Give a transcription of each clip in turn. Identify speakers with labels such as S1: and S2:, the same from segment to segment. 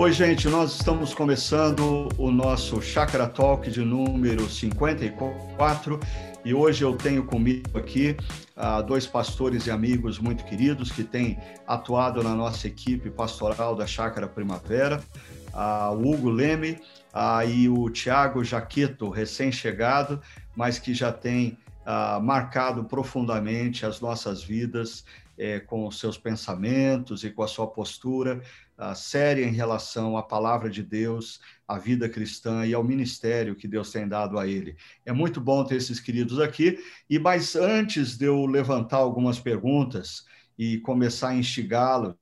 S1: Oi, gente, nós estamos começando o nosso Chakra Talk de número 54 e hoje eu tenho comigo aqui uh, dois pastores e amigos muito queridos que têm atuado na nossa equipe pastoral da Chácara Primavera, o Hugo Leme uh, e o Tiago Jaqueto, recém-chegado, mas que já tem marcado profundamente as nossas vidas é, com os seus pensamentos e com a sua postura séria em relação à palavra de Deus, à vida cristã e ao ministério que Deus tem dado a ele. É muito bom ter esses queridos aqui. E mas antes de eu levantar algumas perguntas e começar a instigá-los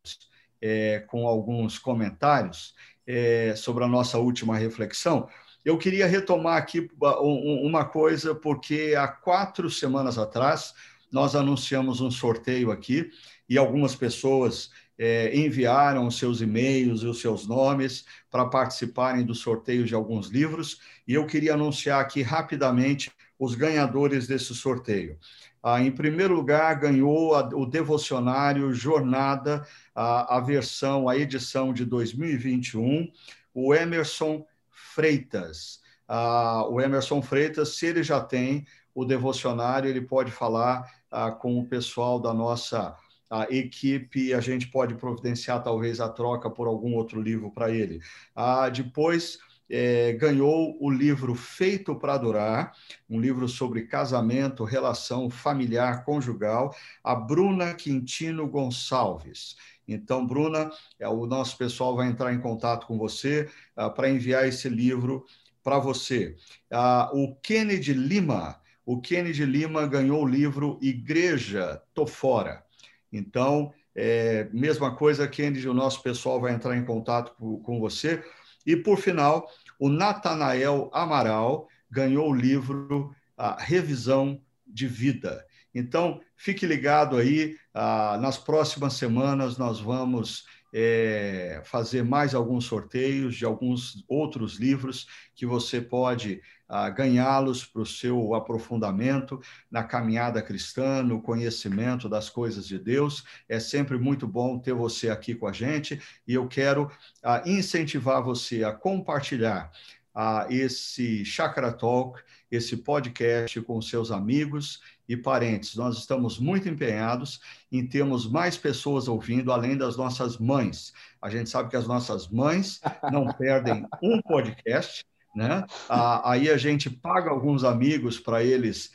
S1: é, com alguns comentários é, sobre a nossa última reflexão, eu queria retomar aqui uma coisa, porque há quatro semanas atrás nós anunciamos um sorteio aqui e algumas pessoas é, enviaram os seus e-mails e os seus nomes para participarem do sorteio de alguns livros e eu queria anunciar aqui rapidamente os ganhadores desse sorteio. Ah, em primeiro lugar, ganhou a, o devocionário Jornada, a, a versão, a edição de 2021, o Emerson Freitas. Ah, o Emerson Freitas, se ele já tem o devocionário, ele pode falar ah, com o pessoal da nossa a equipe, a gente pode providenciar talvez a troca por algum outro livro para ele. Ah, depois é, ganhou o livro Feito para Adorar, um livro sobre casamento, relação familiar, conjugal, a Bruna Quintino Gonçalves. Então, Bruna, é, o nosso pessoal vai entrar em contato com você ah, para enviar esse livro para você. Ah, o Kennedy Lima, o Kennedy Lima ganhou o livro Igreja, tô fora. Então, é, mesma coisa, Kennedy, o nosso pessoal vai entrar em contato com, com você. E, por final, o Natanael Amaral ganhou o livro A Revisão de Vida. Então, fique ligado aí, ah, nas próximas semanas nós vamos é, fazer mais alguns sorteios de alguns outros livros que você pode ah, ganhá-los para o seu aprofundamento na caminhada cristã, no conhecimento das coisas de Deus. É sempre muito bom ter você aqui com a gente e eu quero ah, incentivar você a compartilhar ah, esse Chakra Talk, esse podcast com seus amigos e parentes. Nós estamos muito empenhados em termos mais pessoas ouvindo, além das nossas mães. A gente sabe que as nossas mães não perdem um podcast. Né? Ah, aí a gente paga alguns amigos para eles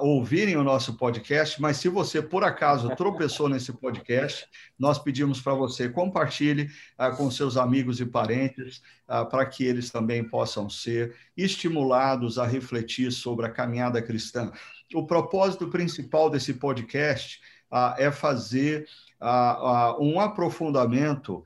S1: ouvirem o nosso podcast, mas se você por acaso tropeçou nesse podcast, nós pedimos para você compartilhe ah, com seus amigos e parentes ah, para que eles também possam ser estimulados a refletir sobre a caminhada cristã o propósito principal desse podcast ah, é fazer ah, ah, um aprofundamento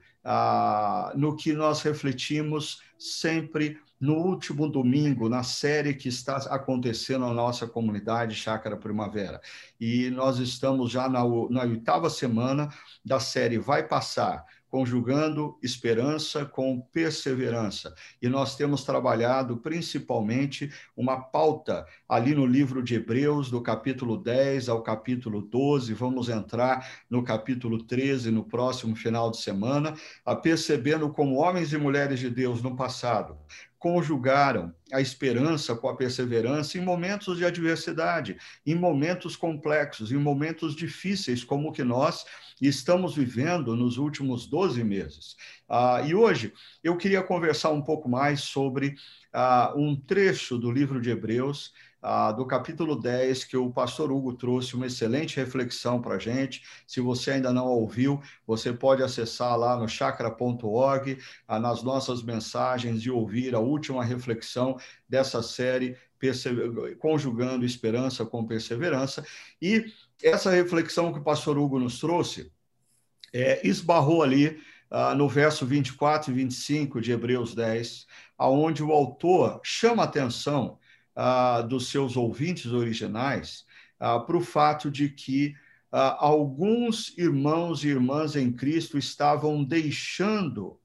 S1: no que nós refletimos sempre no último domingo, na série que está acontecendo na nossa comunidade Chácara Primavera. E nós estamos já na, na oitava semana da série Vai Passar conjugando esperança com perseverança. E nós temos trabalhado principalmente uma pauta ali no livro de Hebreus, do capítulo 10 ao capítulo 12. Vamos entrar no capítulo 13 no próximo final de semana, a percebendo como homens e mulheres de Deus no passado conjugaram a esperança com a perseverança em momentos de adversidade, em momentos complexos, em momentos difíceis, como o que nós estamos vivendo nos últimos 12 meses. Ah, e hoje eu queria conversar um pouco mais sobre ah, um trecho do livro de Hebreus ah, do capítulo 10, que o pastor Hugo trouxe uma excelente reflexão para a gente. Se você ainda não ouviu, você pode acessar lá no chakra.org, ah, nas nossas mensagens, e ouvir a última reflexão dessa série, Conjugando Esperança com Perseverança. E essa reflexão que o pastor Hugo nos trouxe é, esbarrou ali ah, no verso 24 e 25 de Hebreus 10, aonde o autor chama atenção ah, dos seus ouvintes originais ah, para o fato de que ah, alguns irmãos e irmãs em Cristo estavam deixando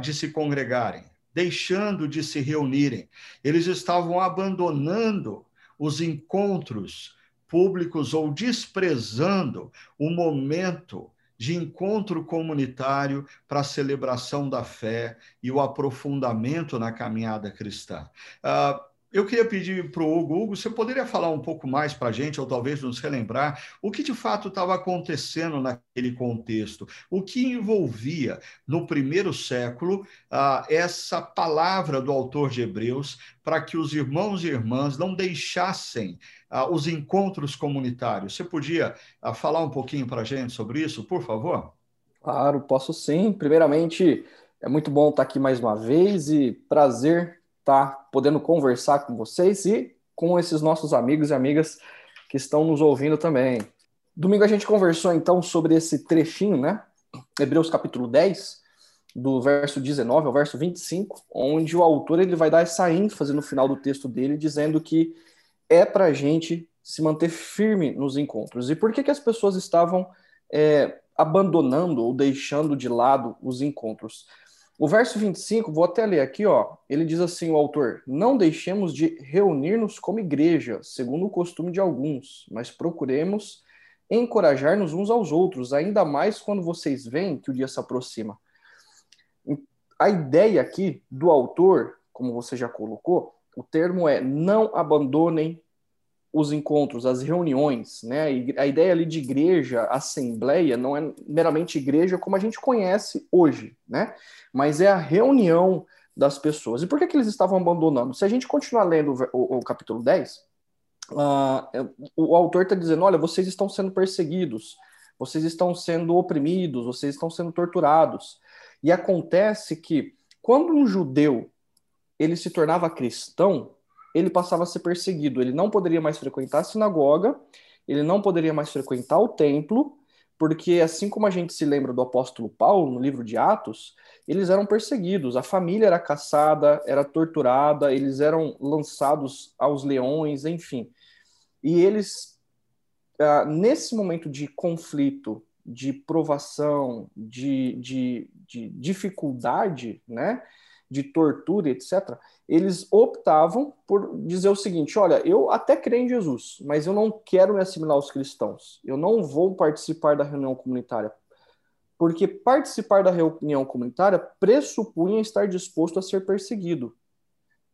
S1: de se congregarem, deixando de se reunirem, eles estavam abandonando os encontros públicos ou desprezando o momento de encontro comunitário para a celebração da fé e o aprofundamento na caminhada cristã. Uh, eu queria pedir para o Hugo, Hugo, você poderia falar um pouco mais para a gente, ou talvez nos relembrar, o que de fato estava acontecendo naquele contexto, o que envolvia no primeiro século ah, essa palavra do autor de Hebreus para que os irmãos e irmãs não deixassem ah, os encontros comunitários. Você podia ah, falar um pouquinho para a gente sobre isso, por favor?
S2: Claro, posso sim. Primeiramente, é muito bom estar aqui mais uma vez e prazer estar tá podendo conversar com vocês e com esses nossos amigos e amigas que estão nos ouvindo também. Domingo a gente conversou então sobre esse trechinho, né? Hebreus capítulo 10, do verso 19 ao verso 25, onde o autor ele vai dar essa ênfase no final do texto dele, dizendo que é para a gente se manter firme nos encontros. E por que, que as pessoas estavam é, abandonando ou deixando de lado os encontros? O verso 25, vou até ler aqui, ó. Ele diz assim: o autor: Não deixemos de reunir-nos como igreja, segundo o costume de alguns, mas procuremos encorajar-nos uns aos outros, ainda mais quando vocês veem que o dia se aproxima. A ideia aqui do autor, como você já colocou, o termo é não abandonem os encontros, as reuniões, né? A ideia ali de igreja, assembleia, não é meramente igreja como a gente conhece hoje, né? Mas é a reunião das pessoas. E por que, que eles estavam abandonando? Se a gente continuar lendo o, o, o capítulo 10, uh, ah, o autor está dizendo: olha, vocês estão sendo perseguidos, vocês estão sendo oprimidos, vocês estão sendo torturados. E acontece que quando um judeu ele se tornava cristão, ele passava a ser perseguido. Ele não poderia mais frequentar a sinagoga, ele não poderia mais frequentar o templo, porque assim como a gente se lembra do apóstolo Paulo no livro de Atos, eles eram perseguidos, a família era caçada, era torturada, eles eram lançados aos leões, enfim. E eles, ah, nesse momento de conflito, de provação, de, de, de dificuldade, né, de tortura, etc., eles optavam por dizer o seguinte: olha, eu até creio em Jesus, mas eu não quero me assimilar aos cristãos. Eu não vou participar da reunião comunitária. Porque participar da reunião comunitária pressupunha estar disposto a ser perseguido.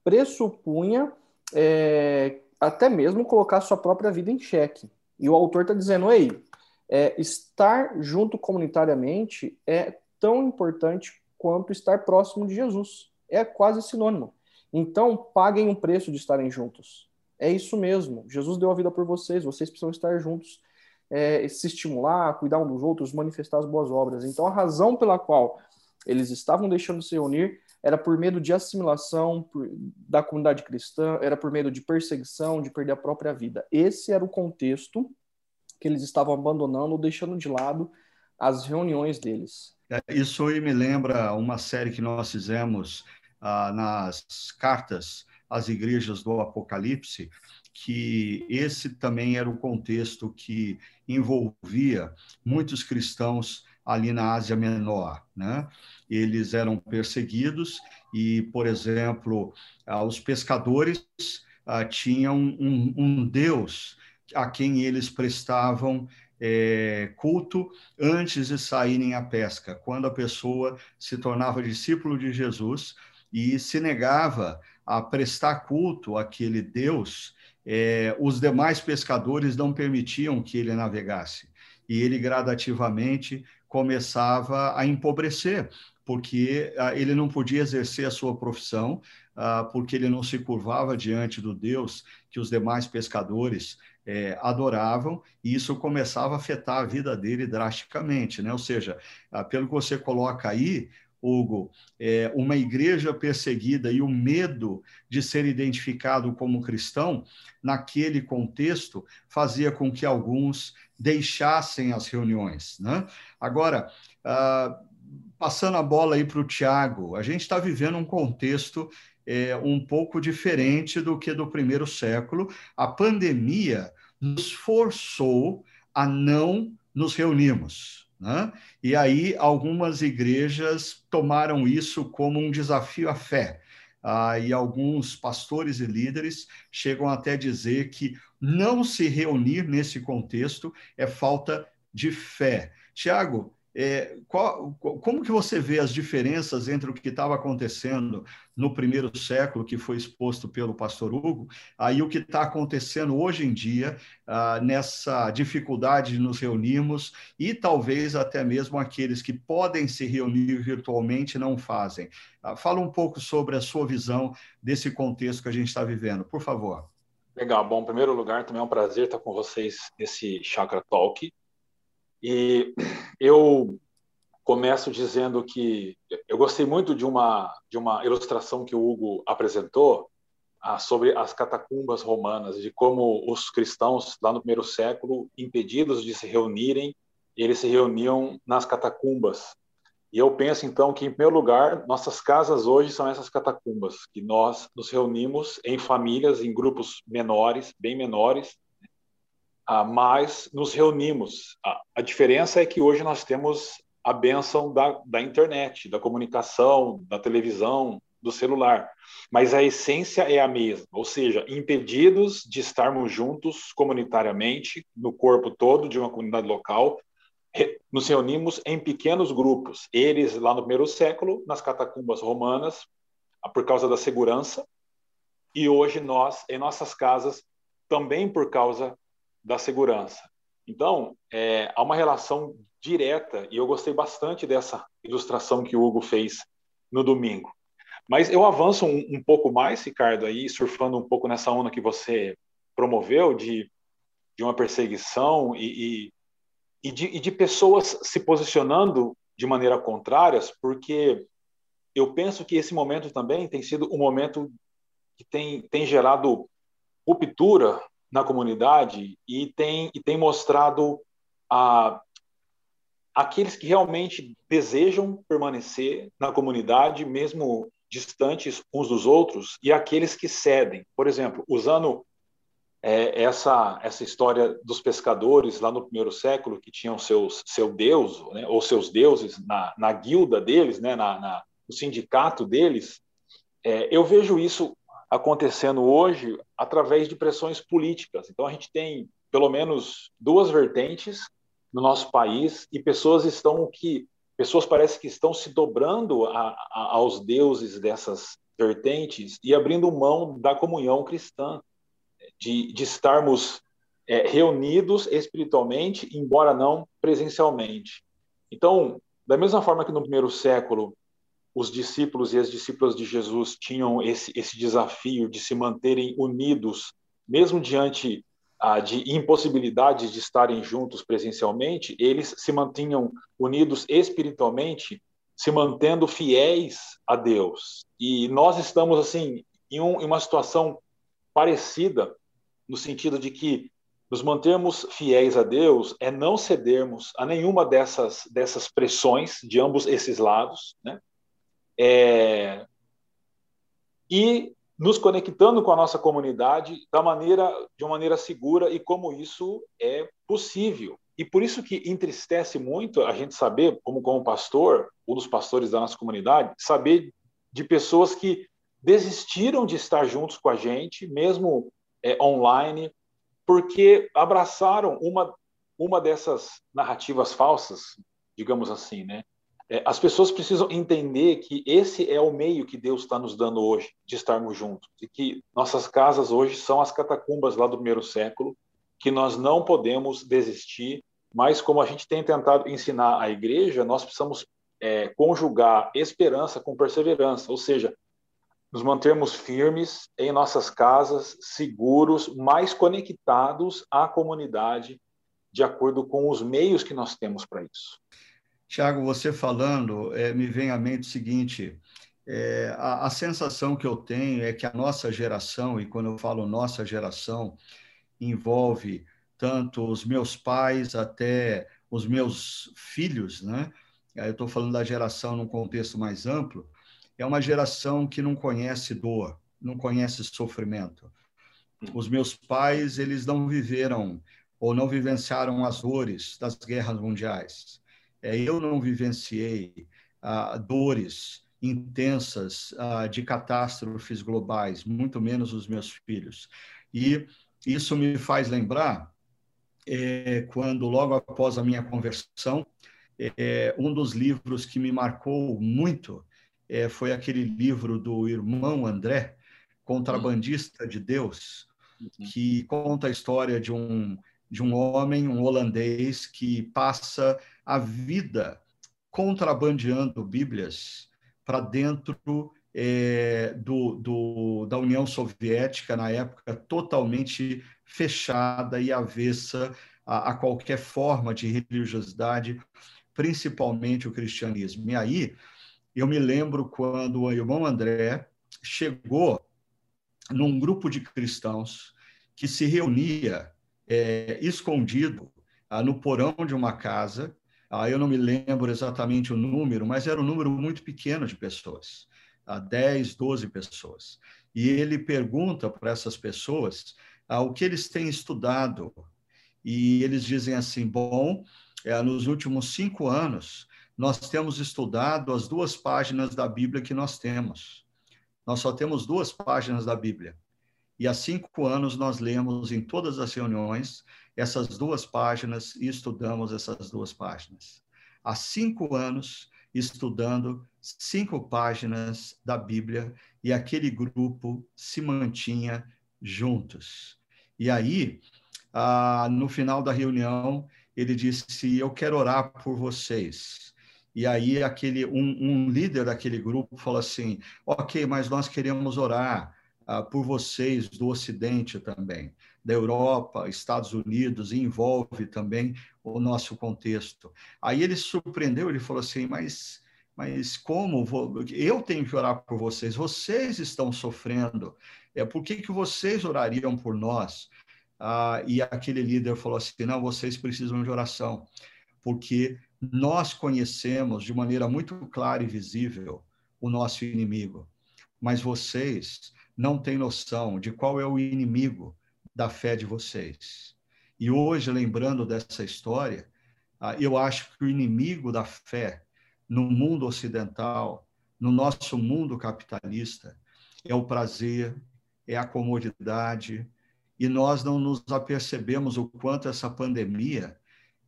S2: Pressupunha é, até mesmo colocar sua própria vida em xeque. E o autor está dizendo: ei, é, estar junto comunitariamente é tão importante quanto estar próximo de Jesus. É quase sinônimo. Então, paguem o preço de estarem juntos. É isso mesmo. Jesus deu a vida por vocês, vocês precisam estar juntos, é, se estimular, cuidar um dos outros, manifestar as boas obras. Então, a razão pela qual eles estavam deixando de se reunir era por medo de assimilação por, da comunidade cristã, era por medo de perseguição, de perder a própria vida. Esse era o contexto que eles estavam abandonando, deixando de lado as reuniões deles.
S1: É, isso aí me lembra uma série que nós fizemos ah, nas cartas às igrejas do Apocalipse, que esse também era o contexto que envolvia muitos cristãos ali na Ásia Menor, né? Eles eram perseguidos e, por exemplo, ah, os pescadores ah, tinham um, um, deus a quem eles prestavam é, culto antes de saírem à pesca. Quando a pessoa se tornava discípulo de Jesus, e se negava a prestar culto àquele Deus, é, os demais pescadores não permitiam que ele navegasse. E ele gradativamente começava a empobrecer, porque ah, ele não podia exercer a sua profissão, ah, porque ele não se curvava diante do Deus que os demais pescadores é, adoravam, e isso começava a afetar a vida dele drasticamente, né? Ou seja, ah, pelo que você coloca aí, Hugo, é, uma igreja perseguida e o medo de ser identificado como cristão, naquele contexto, fazia com que alguns deixassem as reuniões. Né? Agora, ah, passando a bola aí para o Tiago, a gente está vivendo um contexto é, um pouco diferente do que do primeiro século. A pandemia nos forçou a não nos reunirmos. Né? E aí, algumas igrejas tomaram isso como um desafio à fé. Ah, e alguns pastores e líderes chegam até dizer que não se reunir nesse contexto é falta de fé. Tiago, é, qual, como que você vê as diferenças entre o que estava acontecendo no primeiro século, que foi exposto pelo pastor Hugo, aí o que está acontecendo hoje em dia, ah, nessa dificuldade de nos reunirmos e talvez até mesmo aqueles que podem se reunir virtualmente não fazem. Ah, fala um pouco sobre a sua visão desse contexto que a gente está vivendo, por favor.
S3: Legal, bom, em primeiro lugar, também é um prazer estar com vocês nesse Chakra Talk. E eu começo dizendo que eu gostei muito de uma de uma ilustração que o Hugo apresentou ah, sobre as catacumbas romanas, de como os cristãos lá no primeiro século, impedidos de se reunirem, eles se reuniam nas catacumbas. E eu penso então que em primeiro lugar, nossas casas hoje são essas catacumbas, que nós nos reunimos em famílias, em grupos menores, bem menores, mas nos reunimos. A, diferença é que hoje nós temos a benção da, da internet, da comunicação, da televisão, do celular, mas a essência é a mesma, ou seja, impedidos de estarmos juntos comunitariamente, no corpo todo de uma comunidade local, nos reunimos em pequenos grupos. Eles, lá no primeiro século, nas catacumbas romanas, por causa da segurança, e hoje nós, em nossas casas, também por causa da segurança. Então, é, há uma relação direta, e eu gostei bastante dessa ilustração que o Hugo fez no domingo. Mas eu avanço um, um pouco mais, Ricardo, aí, surfando um pouco nessa onda que você promoveu de, de uma perseguição e, e, e, de, e de pessoas se posicionando de maneira contrária, porque eu penso que esse momento também tem sido um momento que tem, tem gerado ruptura na comunidade e tem, e tem mostrado a, aqueles que realmente desejam permanecer na comunidade, mesmo distantes uns dos outros, e aqueles que cedem. Por exemplo, usando é, essa, essa história dos pescadores lá no primeiro século, que tinham seus, seu deus, né, ou seus deuses na, na guilda deles, né, na, na no sindicato deles, é, eu vejo isso acontecendo hoje através de pressões políticas. Então, a gente tem pelo menos duas vertentes no nosso país e pessoas estão que pessoas parece que estão se dobrando a, a, aos deuses dessas vertentes e abrindo mão da comunhão cristã, de, de estarmos é, reunidos espiritualmente, embora não presencialmente. Então, da mesma forma que no primeiro século os discípulos e as discípulas de Jesus tinham esse, esse desafio de se manterem unidos, mesmo diante ah, de impossibilidades de estarem juntos presencialmente, eles se mantinham unidos espiritualmente, se mantendo fiéis a Deus. E nós estamos, assim, em, um, em uma situação parecida, no sentido de que nos mantermos fiéis a Deus é não cedermos a nenhuma dessas, dessas pressões de ambos esses lados, né? É, e nos conectando com a nossa comunidade da maneira de uma maneira segura e como isso é possível. E por isso que entristece muito a gente saber, como como pastor, um dos pastores da nossa comunidade, saber de pessoas que desistiram de estar juntos com a gente, mesmo é, online, porque abraçaram uma uma dessas narrativas falsas, digamos assim, né? É, as pessoas precisam entender que esse é o meio que Deus está nos dando hoje de estarmos juntos e que nossas casas hoje são as catacumbas lá do primeiro século, que nós não podemos desistir, mas como a gente tem tentado ensinar a igreja, nós precisamos é, conjugar esperança com perseverança, ou seja, nos mantermos firmes em nossas casas, seguros, mais conectados à comunidade, de acordo com os meios que nós temos para isso.
S1: Tiago, você falando, é, me vem à mente o seguinte: é, a, a, sensação que eu tenho é que a nossa geração, e quando eu falo nossa geração, envolve tanto os meus pais até os meus filhos, né? Eu estou falando da geração num contexto mais amplo, é uma geração que não conhece dor, não conhece sofrimento. Os meus pais, eles não viveram ou não vivenciaram as dores das guerras mundiais eu não vivenciei ah, dores intensas ah, de catástrofes globais, muito menos os meus filhos. E isso me faz lembrar é, quando, logo após a minha conversão, é, um dos livros que me marcou muito é, foi aquele livro do irmão André, Contrabandista de Deus, uhum. que conta a história de um, de um homem, um holandês, que passa a vida contrabandeando Bíblias para dentro é, do, do, da União Soviética, na época, totalmente fechada e avessa a, a qualquer forma de religiosidade, principalmente o cristianismo. E aí, eu me lembro quando o irmão André chegou num grupo de cristãos que se reunia é, escondido ah, no porão de uma casa. Ah, eu não me lembro exatamente o número, mas era um número muito pequeno de pessoas, ah, 10, 12 pessoas. E ele pergunta para essas pessoas ah, o que eles têm estudado. E eles dizem assim: bom, é, nos últimos cinco anos, nós temos estudado as duas páginas da Bíblia que nós temos. Nós só temos duas páginas da Bíblia. E há cinco anos nós lemos em todas as reuniões essas duas páginas e estudamos essas duas páginas. Há cinco anos estudando cinco páginas da Bíblia e aquele grupo se mantinha juntos. E aí, ah, no final da reunião, ele disse: Eu quero orar por vocês. E aí, aquele um, um líder daquele grupo falou assim: Ok, mas nós queremos orar ah, por vocês do Ocidente também, da Europa, Estados Unidos, e envolve também o nosso contexto. Aí ele surpreendeu, ele falou assim: Mas mas como vou, eu tenho que orar por vocês? Vocês estão sofrendo. É por que, que vocês orariam por nós? Ah, e aquele líder falou assim: não, vocês precisam de oração, porque nós conhecemos de maneira muito clara e visível o nosso inimigo, mas vocês não têm noção de qual é o inimigo da fé de vocês. E hoje, lembrando dessa história, ah, eu acho que o inimigo da fé no mundo ocidental, no nosso mundo capitalista, é o prazer, é a comodidade, e nós não nos apercebemos o quanto essa pandemia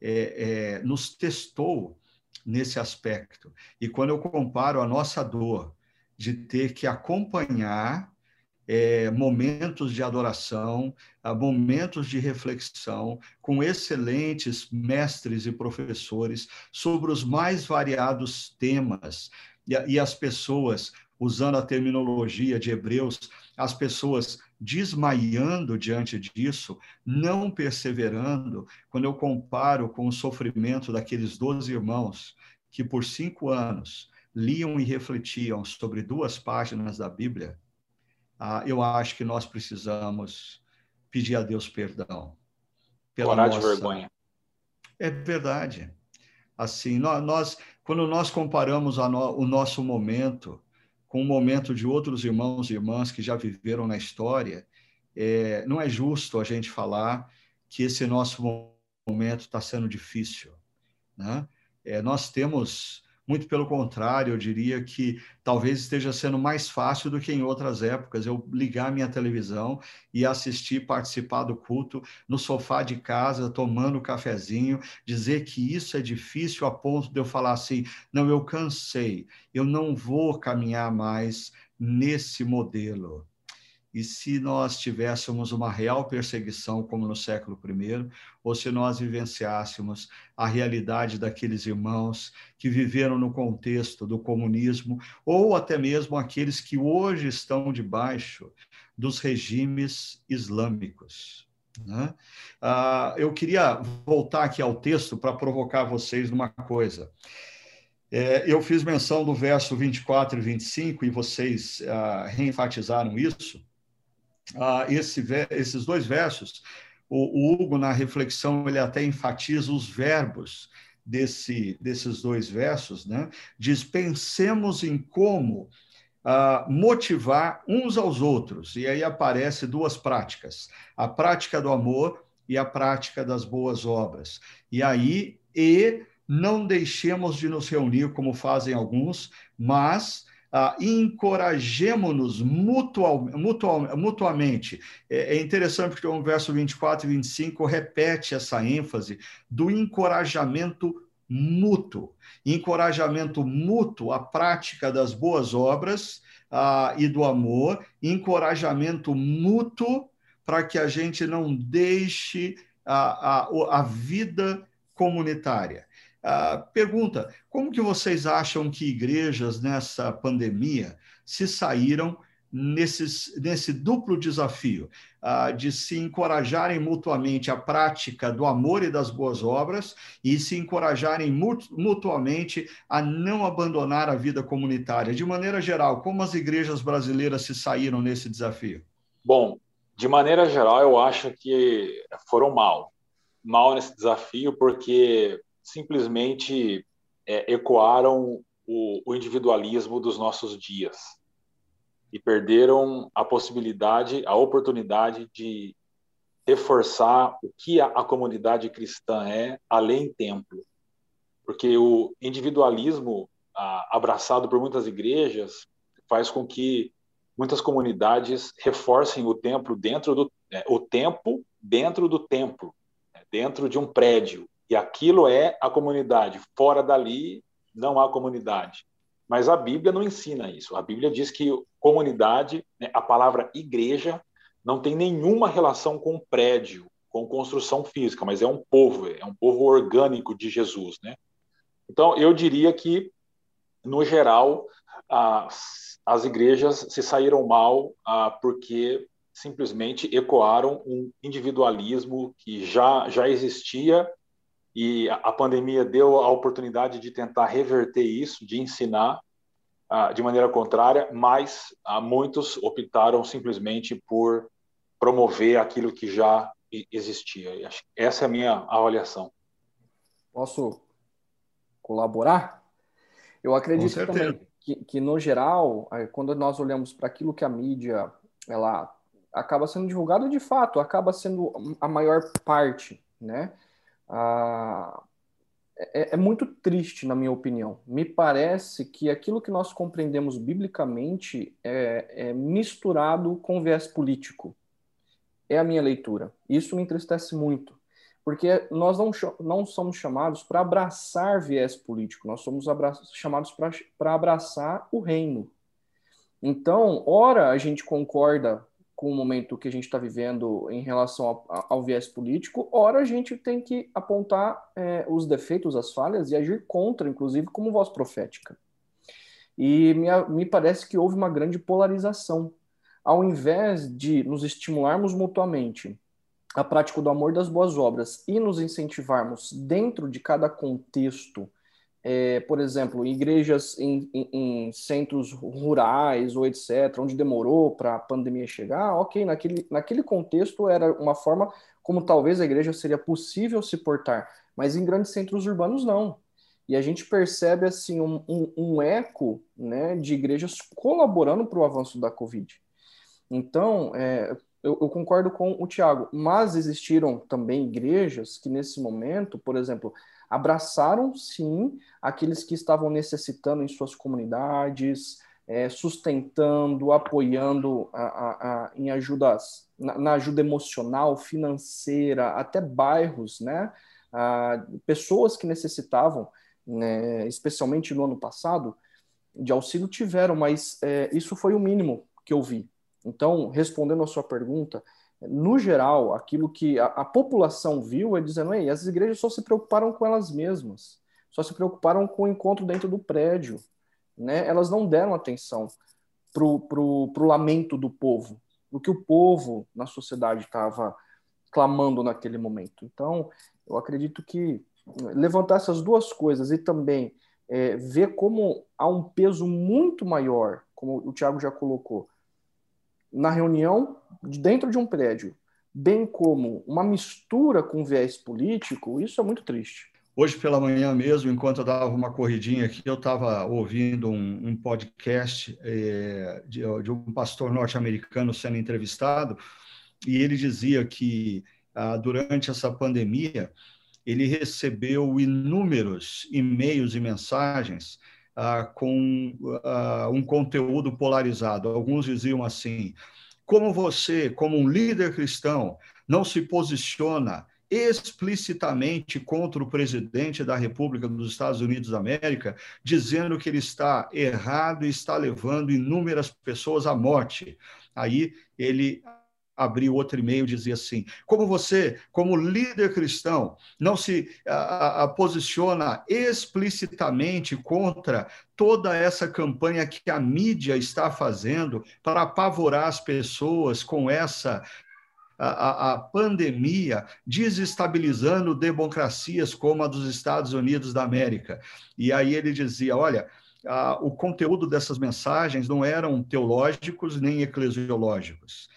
S1: é, é, nos testou nesse aspecto. E quando eu comparo a nossa dor de ter que acompanhar é, momentos de adoração, momentos de reflexão, com excelentes mestres e professores sobre os mais variados temas, e, e as pessoas, usando a terminologia de Hebreus, as pessoas desmaiando diante disso, não perseverando, quando eu comparo com o sofrimento daqueles doze irmãos que por cinco anos liam e refletiam sobre duas páginas da Bíblia, ah, eu acho que nós precisamos pedir a Deus perdão.
S3: Pela Orar nossa... de vergonha.
S1: É verdade. Assim, nós, quando nós comparamos no, o nosso momento com o momento de outros irmãos e irmãs que já viveram na história, é, não é justo a gente falar que esse nosso momento está sendo difícil. Né? É, nós temos, muito pelo contrário, eu diria que talvez esteja sendo mais fácil do que em outras épocas eu ligar minha televisão e assistir, participar do culto no sofá de casa, tomando um cafezinho, dizer que isso é difícil a ponto de eu falar assim: não, eu cansei, eu não vou caminhar mais nesse modelo. E se nós tivéssemos uma real perseguição, como no século I, ou se nós vivenciássemos a realidade daqueles irmãos que viveram no contexto do comunismo, ou até mesmo aqueles que hoje estão debaixo dos regimes islâmicos. Né? Ah, eu queria voltar aqui ao texto para provocar vocês numa coisa. É, eu fiz menção do verso 24 e 25, e vocês ah, reenfatizaram isso ah, esse, esses dois versos, o, o, Hugo, na reflexão, ele até enfatiza os verbos desse, desses dois versos, né? diz: pensemos em como ah, motivar uns aos outros. E aí aparece duas práticas: a prática do amor e a prática das boas obras. E aí, e não deixemos de nos reunir como fazem alguns, mas ah, encorajemo-nos mutual, mutual, mutuamente. É, é, interessante porque o verso 24 e 25 repete essa ênfase do encorajamento mútuo. Encorajamento mútuo à prática das boas obras ah, e do amor, encorajamento mútuo para que a gente não deixe a, a, a vida comunitária. Uh, pergunta: como que vocês acham que igrejas nessa pandemia se saíram nesses, nesse duplo desafio uh, de se encorajarem mutuamente a prática do amor e das boas obras e se encorajarem mutuamente a não abandonar a vida comunitária? De maneira geral, como as igrejas brasileiras se saíram nesse desafio?
S3: Bom, de maneira geral, eu acho que foram mal. Mal nesse desafio, porque simplesmente é, ecoaram o, o individualismo dos nossos dias e perderam a possibilidade, a oportunidade de reforçar o que a, a, comunidade cristã é além templo. Porque o individualismo a, abraçado por muitas igrejas faz com que muitas comunidades reforcem o templo dentro do é, o tempo dentro do templo, né, dentro de um prédio, e aquilo é a comunidade. Fora dali, não há comunidade. Mas a Bíblia não ensina isso. A Bíblia diz que comunidade, né, a palavra igreja, não tem nenhuma relação com prédio, com construção física, mas é um povo, é um povo orgânico de Jesus, né? Então, eu diria que, no geral, as, as igrejas se saíram mal ah, porque simplesmente ecoaram um individualismo que já, já existia e a pandemia deu a oportunidade de tentar reverter isso, de ensinar uh, de maneira contrária, mas uh, muitos optaram simplesmente por promover aquilo que já existia. E acho, essa é a minha avaliação.
S2: Posso colaborar? Eu acredito também que, que, no geral, quando nós olhamos para aquilo que a mídia ela acaba sendo divulgado de fato, acaba sendo a maior parte, né? Ah, é, é, muito triste, na minha opinião. Me parece que aquilo que nós compreendemos biblicamente é, é misturado com viés político. É a minha leitura. Isso me entristece muito, porque nós não, não somos chamados para abraçar viés político, nós somos chamados para abraçar o reino. Então, ora a gente concorda com o momento que a gente está vivendo em relação ao, ao, viés político, ora a gente tem que apontar é, os defeitos, as falhas e agir contra, inclusive como voz profética. E me, me parece que houve uma grande polarização. Ao invés de nos estimularmos mutuamente a prática do amor das boas obras e nos incentivarmos dentro de cada contexto é, por exemplo, igrejas em, em, em, centros rurais ou etc., onde demorou para a pandemia chegar, ok, naquele, naquele contexto era uma forma como talvez a igreja seria possível se portar, mas em grandes centros urbanos não. E a gente percebe assim um, um, um eco né, de igrejas colaborando para o avanço da Covid. Então, é, eu, eu, concordo com o Tiago, mas existiram também igrejas que nesse momento, por exemplo, abraçaram sim aqueles que estavam necessitando em suas comunidades, é, sustentando, apoiando a, a, a, em ajudas, na, na, ajuda emocional, financeira, até bairros, né? pessoas que necessitavam, né, especialmente no ano passado, de auxílio tiveram, mas é, isso foi o mínimo que eu vi. Então, respondendo a sua pergunta, no geral, aquilo que a, a, população viu é dizendo, ei, as igrejas só se preocuparam com elas mesmas, só se preocuparam com o encontro dentro do prédio, né? Elas não deram atenção pro, pro, pro lamento do povo, o que o povo na sociedade estava clamando naquele momento. Então, eu acredito que levantar essas duas coisas e também é, ver como há um peso muito maior, como o Tiago já colocou, na reunião dentro de um prédio, bem como uma mistura com viés político, isso é muito triste.
S1: Hoje pela manhã mesmo, enquanto eu dava uma corridinha aqui, eu estava ouvindo um, um podcast é, de, de, um pastor norte-americano sendo entrevistado, e ele dizia que ah, durante essa pandemia ele recebeu inúmeros e-mails e mensagens ah, com ah, um conteúdo polarizado. Alguns diziam assim: como você, como um líder cristão, não se posiciona explicitamente contra o presidente da República dos Estados Unidos da América, dizendo que ele está errado e está levando inúmeras pessoas à morte. Aí ele abriu outro e-mail e dizia assim: como você, como líder cristão, não se a, a, posiciona explicitamente contra toda essa campanha que a mídia está fazendo para apavorar as pessoas com essa a, a, pandemia desestabilizando democracias como a dos Estados Unidos da América. E aí ele dizia: olha, o conteúdo dessas mensagens não eram teológicos nem eclesiológicos.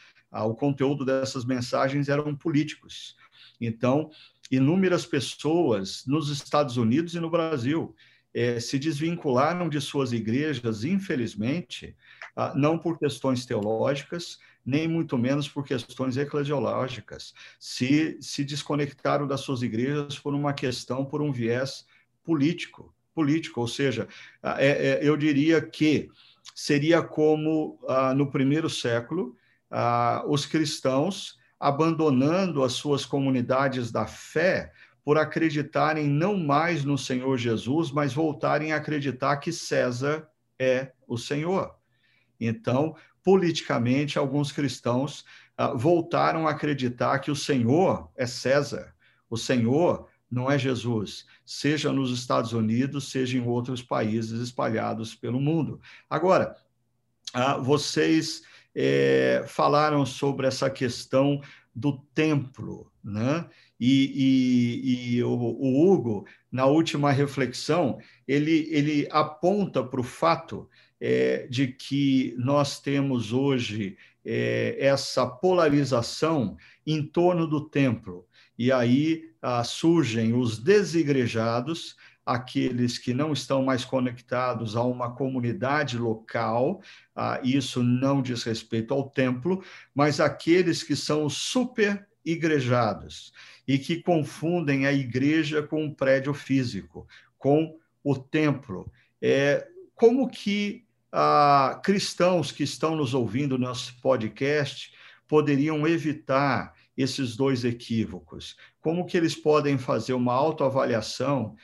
S1: O conteúdo dessas mensagens eram políticos. Então, inúmeras pessoas nos Estados Unidos e no Brasil eh, se desvincularam de suas igrejas, infelizmente, ah, não por questões teológicas, nem muito menos por questões eclesiológicas. Se, se desconectaram das suas igrejas por uma questão, por um viés político, político, ou seja, é, é, eu diria que seria como ah, no primeiro século ah, os cristãos abandonando as suas comunidades da fé por acreditarem não mais no Senhor Jesus, mas voltarem a acreditar que César é o Senhor. Então, politicamente, alguns cristãos uh, voltaram a acreditar que o Senhor é César, o Senhor não é Jesus, seja nos Estados Unidos, seja em outros países espalhados pelo mundo. Agora, uh, vocês é, falaram sobre essa questão do templo, né? E, e, e o, o, Hugo, na última reflexão, ele, ele aponta para o fato é, de que nós temos hoje é, essa polarização em torno do templo. E aí ah, surgem os desigrejados, aqueles que não estão mais conectados a uma comunidade local, ah, isso não diz respeito ao templo, mas aqueles que são super igrejados e que confundem a igreja com um prédio físico, com o templo. É, como que ah, cristãos que estão nos ouvindo no nosso podcast poderiam evitar esses dois equívocos? Como que eles podem fazer uma autoavaliação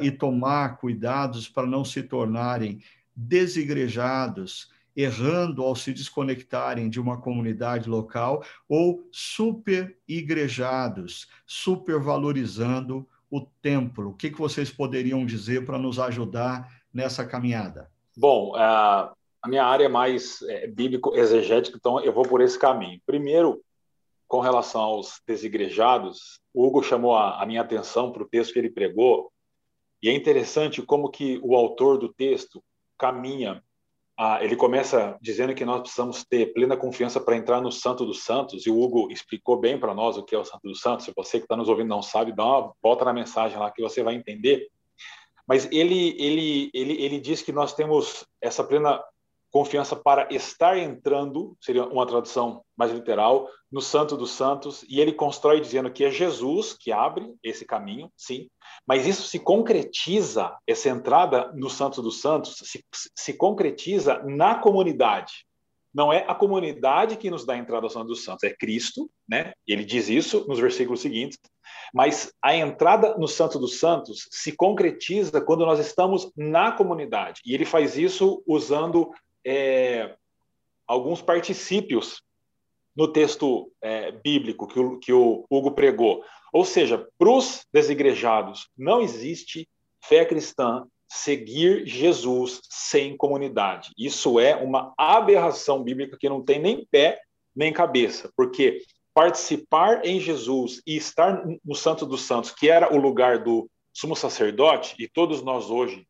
S1: e tomar cuidados para não se tornarem desigrejados, errando ao se desconectarem de uma comunidade local ou super igrejados, supervalorizando o templo? O que, que vocês poderiam dizer para nos ajudar nessa caminhada?
S3: Bom, a, minha área é mais é, bíblico-exegética, então eu vou por esse caminho. Primeiro, com relação aos desigrejados, o Hugo chamou a minha atenção para o texto que ele pregou, e é interessante como que o autor do texto caminha. ele começa dizendo que nós precisamos ter plena confiança para entrar no Santo dos Santos, e o Hugo explicou bem para nós o que é o Santo dos Santos. Se você que está nos ouvindo não sabe, dá uma volta na mensagem lá que você vai entender. Mas ele, ele, ele, ele diz que nós temos essa plena confiança para estar entrando, seria uma tradução mais literal, no Santo dos Santos, e ele constrói dizendo que é Jesus que abre esse caminho, sim, mas isso se concretiza, essa entrada no Santo dos Santos, se, se concretiza na comunidade. Não é a comunidade que nos dá a entrada ao Santo dos Santos, é Cristo, né? Ele diz isso nos versículos seguintes. Mas a entrada no Santo dos Santos se concretiza quando nós estamos na comunidade. E ele faz isso usando é, alguns particípios no texto é, bíblico que o, que o Hugo pregou. Ou seja, para os desigrejados, não existe fé cristã seguir Jesus sem comunidade. Isso é uma aberração bíblica que não tem nem pé nem cabeça, porque participar em Jesus e estar no Santo dos Santos, que era o lugar do sumo sacerdote, e todos nós hoje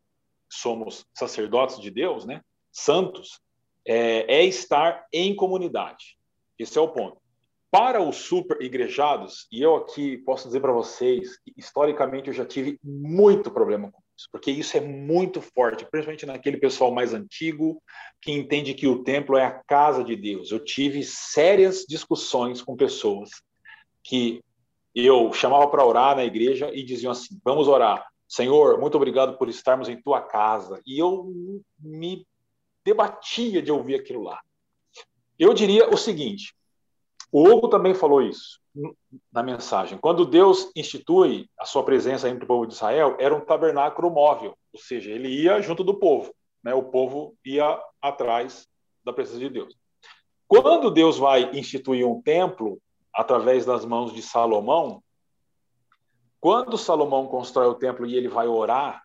S3: somos sacerdotes de Deus, né? Santos, é, é estar em comunidade. Esse é o ponto. Para os super igrejados, e eu aqui posso dizer para vocês historicamente eu já tive muito problema com isso, porque isso é muito forte, principalmente naquele pessoal mais antigo que entende que o templo é a casa de Deus. Eu tive sérias discussões com pessoas que eu chamava para orar na igreja e diziam assim: vamos orar. Senhor, muito obrigado por estarmos em tua casa. E eu me debatia de ouvir aquilo lá. Eu diria o seguinte: o Hugo também falou isso na mensagem. Quando Deus institui a sua presença entre o povo de Israel, era um tabernáculo móvel, ou seja, ele ia junto do povo, né? O povo ia atrás da presença de Deus. Quando Deus vai instituir um templo através das mãos de Salomão, quando Salomão constrói o templo e ele vai orar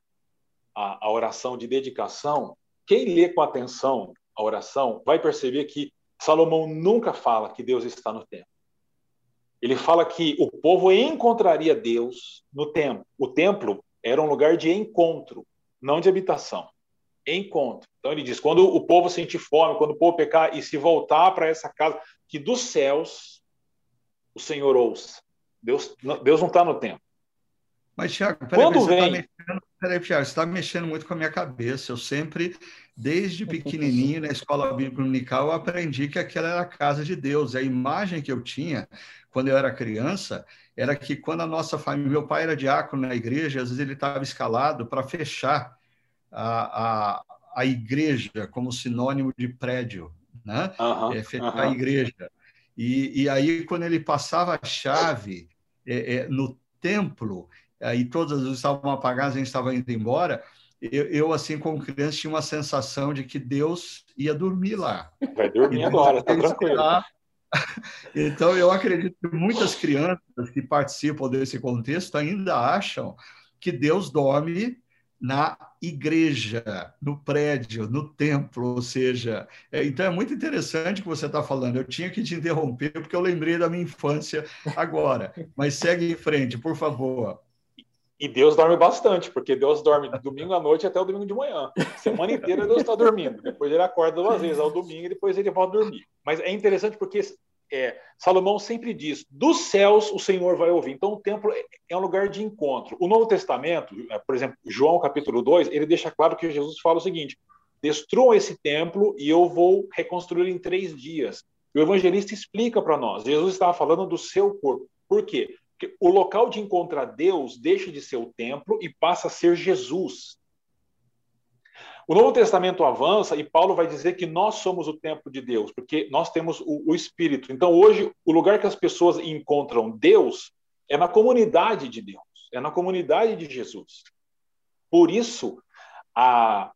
S3: a, a oração de dedicação, quem lê com atenção a oração vai perceber que Salomão nunca fala que Deus está no templo. Ele fala que o povo encontraria Deus no templo. O templo era um lugar de encontro, não de habitação. Encontro. Então ele diz: quando o povo sentir fome, quando o povo pecar e se voltar para essa casa, que dos céus o Senhor ouça. Deus, Deus não está no templo.
S1: Mas, Tiago, peraí, Quando você está mexendo, peraí, Tiago, você está mexendo muito com a minha cabeça. Eu sempre, desde pequenininho, na escola bíblica unical, eu aprendi que aquela era a casa de Deus. A imagem que eu tinha quando eu era criança era que quando a nossa família, meu pai era diácono na igreja, às vezes ele estava escalado para fechar a, a, a igreja como sinônimo de prédio, né? Uhum, é, fechar uhum. a igreja. E, e aí, quando ele passava a chave é, é, no templo, e todas as luzes estavam apagadas, a gente estava indo embora, eu, eu, assim, como criança, tinha uma sensação de que Deus ia dormir lá.
S3: Vai dormir agora, tá tranquilo.
S1: Então, eu acredito que muitas crianças que participam desse contexto ainda acham que Deus dorme na igreja, no prédio, no templo, ou seja, é, então é muito interessante o que você está falando. Eu tinha que te interromper porque eu lembrei da minha infância agora, mas segue em frente, por favor.
S3: E Deus dorme bastante, porque Deus dorme domingo à noite até o domingo de manhã. Semana inteira Deus está dormindo. Depois ele acorda duas vezes ao domingo e depois ele volta a dormir. Mas é interessante porque é, Salomão sempre diz: dos céus o Senhor vai ouvir. Então o templo é um lugar de encontro. O Novo Testamento, é, por exemplo, João capítulo 2, ele deixa claro que Jesus fala o seguinte: destruam esse templo e eu vou reconstruir em três dias. O evangelista explica para nós: Jesus estava falando do seu corpo. Por quê? O local de encontrar Deus deixa de ser o templo e passa a ser Jesus. O Novo Testamento avança e Paulo vai dizer que nós somos o templo de Deus, porque nós temos o, o, Espírito. Então, hoje, o lugar que as pessoas encontram Deus é na comunidade de Deus, é na comunidade de Jesus. Por isso, a,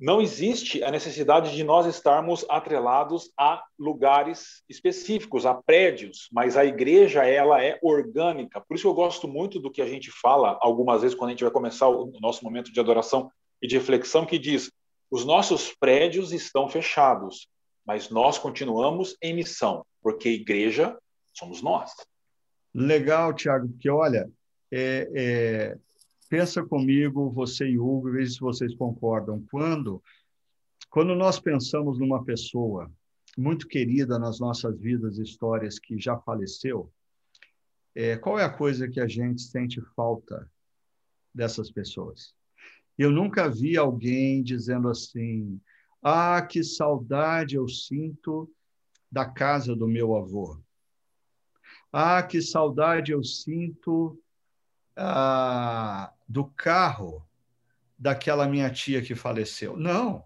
S3: não existe a necessidade de nós estarmos atrelados a lugares específicos, a prédios, mas a igreja ela é orgânica. Por isso eu gosto muito do que a gente fala algumas vezes quando a gente vai começar o nosso momento de adoração e de reflexão que diz: os nossos prédios estão fechados, mas nós continuamos em missão, porque igreja somos nós.
S1: Legal, Tiago, porque olha, é, é pensa comigo, você e Hugo, veja se vocês concordam. Quando, quando nós pensamos numa pessoa muito querida nas nossas vidas, histórias que já faleceu, é, qual é a coisa que a gente sente falta dessas pessoas? Eu nunca vi alguém dizendo assim: ah, que saudade eu sinto da casa do meu avô. Ah, que saudade eu sinto ah, do carro daquela minha tia que faleceu. Não.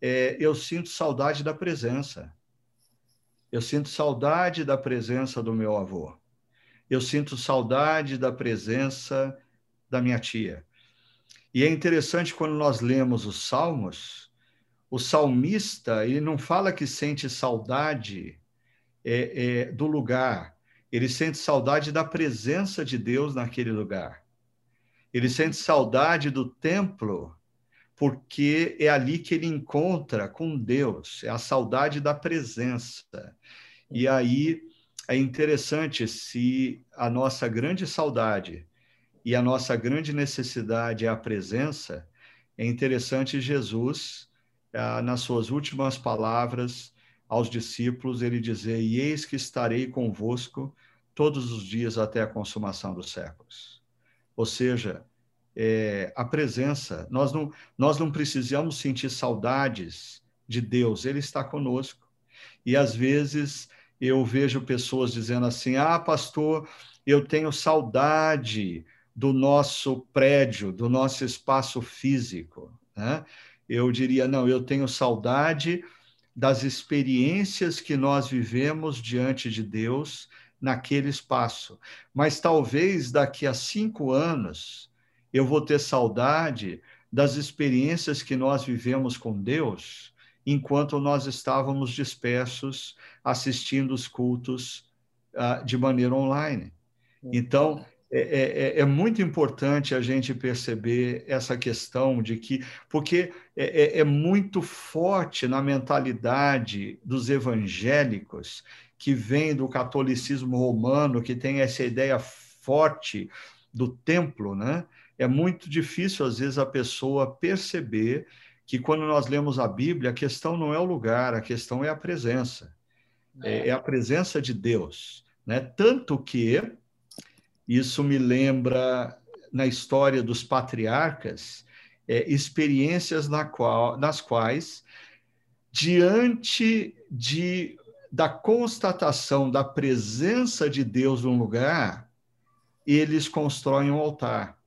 S1: É, eu sinto saudade da presença. Eu sinto saudade da presença do meu avô. Eu sinto saudade da presença da minha tia. E é interessante quando nós lemos os Salmos, o salmista ele não fala que sente saudade é, é, do lugar, ele sente saudade da presença de Deus naquele lugar. Ele sente saudade do templo, porque é ali que ele encontra com Deus, é a saudade da presença. E aí é interessante se a nossa grande saudade e a nossa grande necessidade é a presença, é interessante Jesus, ah, nas suas últimas palavras, aos discípulos, ele dizer: E eis que estarei convosco todos os dias até a consumação dos séculos. Ou seja, é, a presença, nós não, nós não precisamos sentir saudades de Deus, Ele está conosco. E às vezes eu vejo pessoas dizendo assim: ah, pastor, eu tenho saudade do nosso prédio, do nosso espaço físico. Né? Eu diria, não, eu tenho saudade das experiências que nós vivemos diante de Deus naquele espaço. Mas talvez daqui a cinco anos eu vou ter saudade das experiências que nós vivemos com Deus enquanto nós estávamos dispersos assistindo os cultos uh, de maneira online. Uhum. Então, é, é, é, é, muito importante a gente perceber essa questão de que, porque é, é, é muito forte na mentalidade dos evangélicos que vem do catolicismo romano, que tem essa ideia forte do templo, né? É muito difícil, às vezes, a pessoa perceber que quando nós lemos a Bíblia, a questão não é o lugar, a questão é a presença. É, é a presença de Deus. Né? Tanto que isso me lembra, na história dos patriarcas, é, experiências na qual, nas quais, diante de da constatação da presença de Deus num lugar, eles constroem um altar.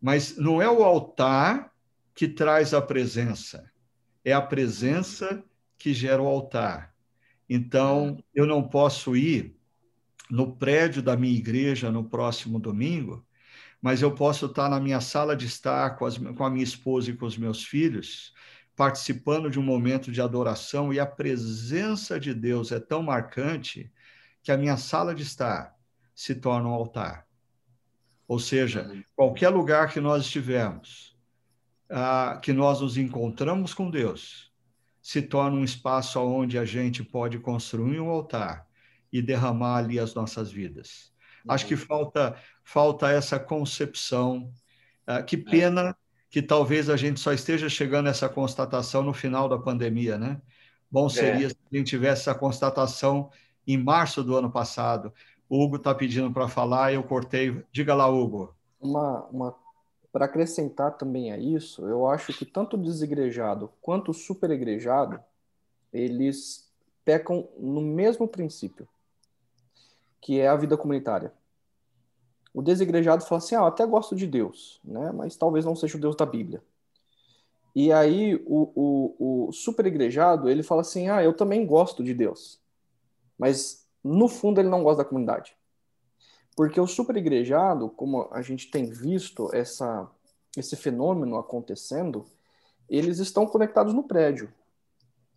S1: Mas não é o altar que traz a presença, é a presença que gera o altar. Então, eu não posso ir no prédio da minha igreja no próximo domingo, mas eu posso estar na minha sala de estar com, as, com a minha esposa e com os meus filhos, participando de um momento de adoração e a presença de Deus é tão marcante que a minha sala de estar se torna um altar. Ou seja, qualquer lugar que nós estivermos, ah, que nós nos encontramos com Deus, se torna um espaço onde a gente pode construir um altar e derramar ali as nossas vidas. Acho que falta falta essa concepção. Ah, que pena que talvez a gente só esteja chegando a essa constatação no final da pandemia, né? Bom seria é. se a gente tivesse essa constatação em março do ano passado. O Hugo está pedindo para falar, eu cortei. Diga lá, Hugo.
S2: Uma, uma... Para acrescentar também a isso, eu acho que tanto o desigrejado quanto o superegrejado, eles pecam no mesmo princípio, que é a vida comunitária. O desigrejado fala assim: ah, eu até gosto de Deus, né? mas talvez não seja o Deus da Bíblia. E aí o, o, o superigrejado, ele fala assim: ah, eu também gosto de Deus, mas no fundo ele não gosta da comunidade. Porque o superigrejado, como a gente tem visto essa, esse fenômeno acontecendo, eles estão conectados no prédio.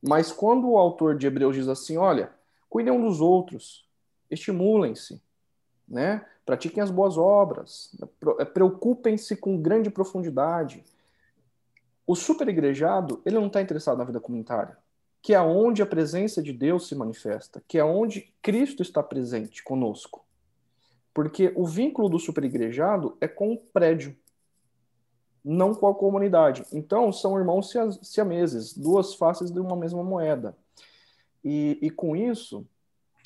S2: Mas quando o autor de Hebreus diz assim, olha, cuidem um dos outros, estimulem-se, né? pratiquem as boas obras, é, preocupem-se com grande profundidade. O superigrejado, ele não está interessado na vida comunitária, que é onde a presença de Deus se manifesta, que é onde Cristo está presente conosco. Porque o vínculo do superigrejado é com o prédio, não com a comunidade. Então, são irmãos siameses, duas faces de uma mesma moeda. E, e com isso,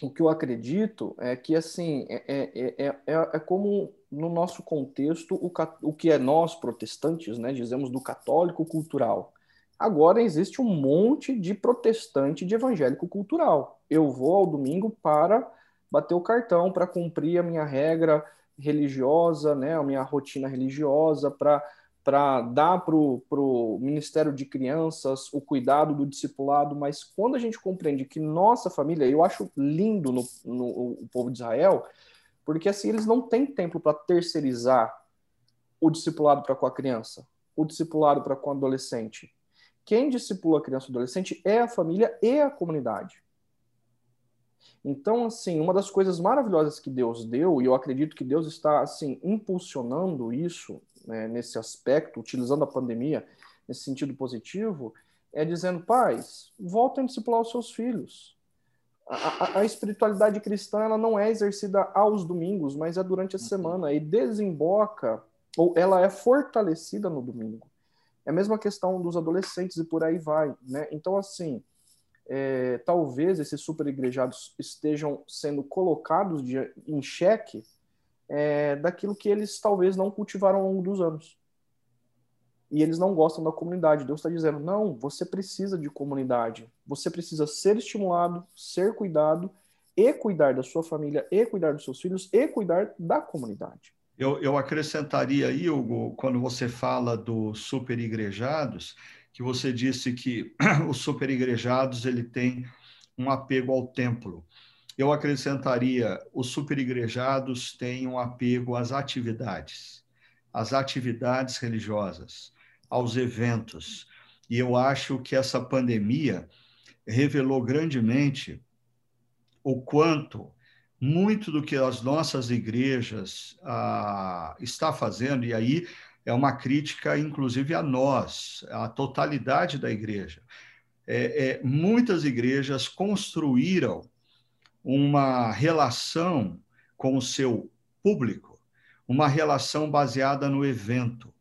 S2: o que eu acredito é que assim é, é, é, é, como no nosso contexto o, o que é nós protestantes, né, dizemos do católico cultural. Agora existe um monte de protestante de evangélico cultural. Eu vou ao domingo para bater o cartão, para cumprir a minha regra religiosa, né, a minha rotina religiosa, para para dar para o Ministério de Crianças o cuidado do discipulado, mas quando a gente compreende que nossa família, eu acho lindo no, no o povo de Israel, porque assim eles não têm tempo para terceirizar o discipulado para com a criança, o discipulado para com o adolescente. Quem discipula a criança e adolescente é a família e a comunidade. Então, assim, uma das coisas maravilhosas que Deus deu, e eu acredito que Deus está, assim, impulsionando isso né, nesse aspecto, utilizando a pandemia nesse sentido positivo, é dizendo, pais, voltem a discipular os seus filhos. A, a, a, espiritualidade cristã ela não é exercida aos domingos, mas é durante a uhum. semana e desemboca, ou ela é fortalecida no domingo. É a mesma questão dos adolescentes e por aí vai. Né? Então, assim, é, talvez esses superigrejados estejam sendo colocados de, em xeque é, daquilo que eles talvez não cultivaram ao longo dos anos. E eles não gostam da comunidade. Deus está dizendo: não, você precisa de comunidade. Você precisa ser estimulado, ser cuidado e cuidar da sua família, e cuidar dos seus filhos, e cuidar da comunidade.
S1: Eu, eu acrescentaria aí, Hugo, quando você fala dos superigrejados, que você disse que os superigrejados ele tem um apego ao templo. Eu acrescentaria, os superigrejados têm um apego às atividades, às atividades religiosas, aos eventos. E eu acho que essa pandemia revelou grandemente o quanto muito do que as nossas igrejas ah, está fazendo, e aí é uma crítica, inclusive, a nós, a totalidade da igreja. É, é, muitas igrejas construíram uma relação com o seu público, uma relação baseada no evento.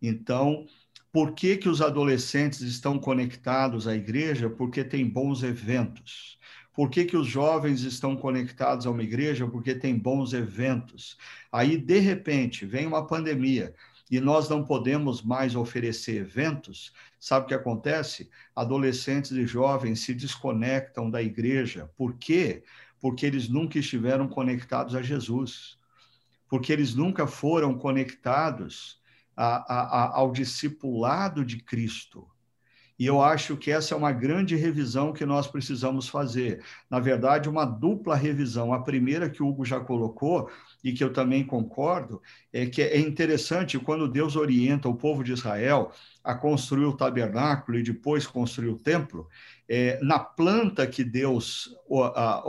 S1: Então, por que, que os adolescentes estão conectados à igreja? Porque tem bons eventos. Por que, que os jovens estão conectados a uma igreja? Porque tem bons eventos. Aí, de repente, vem uma pandemia e nós não podemos mais oferecer eventos. Sabe o que acontece? Adolescentes e jovens se desconectam da igreja. Por quê? Porque eles nunca estiveram conectados a Jesus. Porque eles nunca foram conectados a, a, ao discipulado de Cristo. E eu acho que essa é uma grande revisão que nós precisamos fazer. Na verdade, uma dupla revisão. A primeira que o Hugo já colocou, e que eu também concordo, é que é interessante quando Deus orienta o povo de Israel a construir o tabernáculo e depois construir o templo, é, na planta que Deus a, a,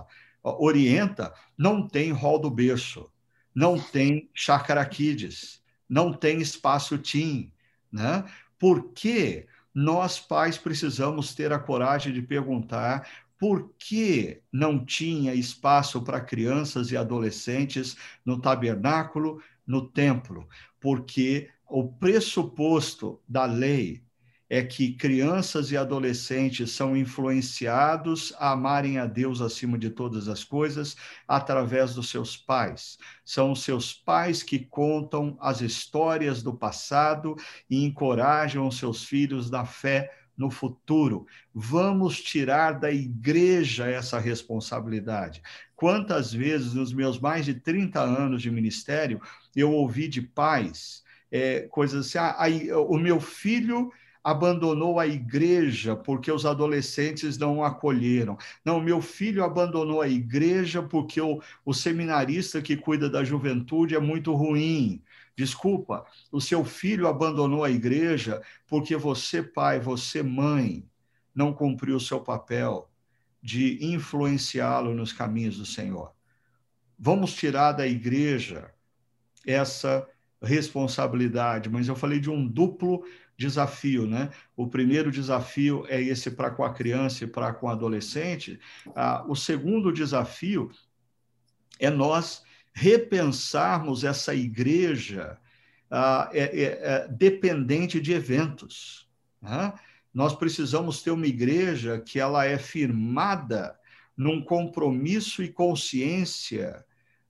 S1: a, orienta, não tem rol do berço, não tem chacaraquides, não tem espaço tim, né? Por que nós, pais, precisamos ter a coragem de perguntar por que não tinha espaço para crianças e adolescentes no tabernáculo, no templo? Porque o pressuposto da lei é que crianças e adolescentes são influenciados a amarem a Deus acima de todas as coisas através dos seus pais. São os seus pais que contam as histórias do passado e encorajam os seus filhos na fé no futuro. Vamos tirar da igreja essa responsabilidade. Quantas vezes, nos meus mais de 30 anos de ministério, eu ouvi de pais é, coisas assim: ah, aí, o meu filho abandonou a igreja porque os adolescentes não o acolheram. Não, meu filho abandonou a igreja porque o, o seminarista que cuida da juventude é muito ruim. Desculpa, o seu filho abandonou a igreja porque você, pai, você, mãe, não cumpriu o seu papel de influenciá-lo nos caminhos do Senhor. Vamos tirar da igreja essa responsabilidade, mas eu falei de um duplo desafio, né? O primeiro desafio é esse para com a criança e para com o adolescente. Ah, o segundo desafio é nós repensarmos essa igreja ah, é, é, é, dependente de eventos. Né? Nós precisamos ter uma igreja que ela é firmada num compromisso e consciência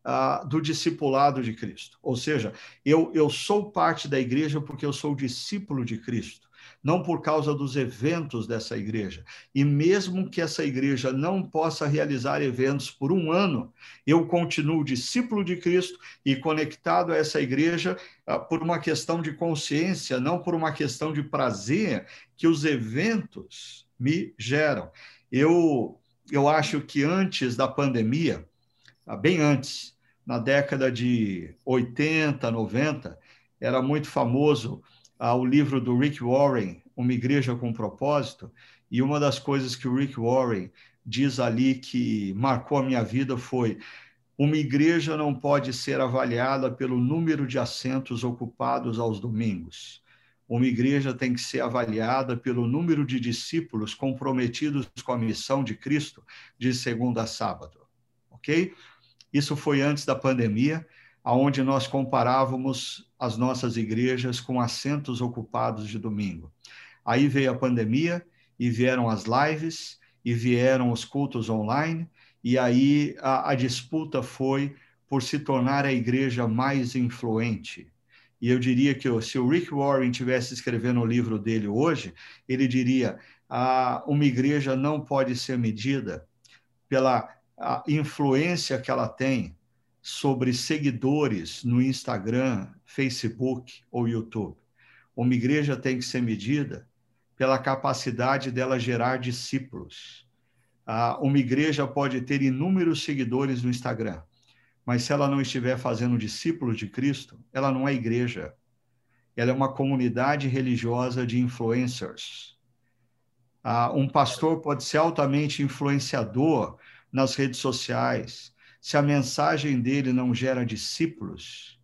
S1: uh, do discipulado de Cristo. Ou seja, eu, eu sou parte da igreja porque eu sou discípulo de Cristo, não por causa dos eventos dessa igreja. E mesmo que essa igreja não possa realizar eventos por um ano, eu continuo discípulo de Cristo e conectado a essa igreja uh, por uma questão de consciência, não por uma questão de prazer que os eventos me geram. Eu, eu acho que antes da pandemia, ah, bem antes, na década de 80, 90, era muito famoso ah, o livro do Rick Warren, Uma Igreja com Propósito, e uma das coisas que o Rick Warren diz ali que marcou a minha vida foi uma igreja não pode ser avaliada pelo número de assentos ocupados aos domingos. Uma igreja tem que ser avaliada pelo número de discípulos comprometidos com a missão de Cristo de segunda a sábado. Ok? Isso foi antes da pandemia, aonde nós comparávamos as nossas igrejas com assentos ocupados de domingo. Aí veio a pandemia e vieram as lives e vieram os cultos online e aí a, a disputa foi por se tornar a igreja mais influente. E eu diria que se o Rick Warren tivesse escrevendo o livro dele hoje, ele diria: ah, uma igreja não pode ser medida pela a influência que ela tem sobre seguidores no Instagram, Facebook ou YouTube. Uma igreja tem que ser medida pela capacidade dela gerar discípulos. Ah, uma igreja pode ter inúmeros seguidores no Instagram, mas se ela não estiver fazendo discípulos de Cristo, ela não é igreja. Ela é uma comunidade religiosa de influencers. Ah, um pastor pode ser altamente influenciador nas redes sociais. Se a mensagem dele não gera discípulos,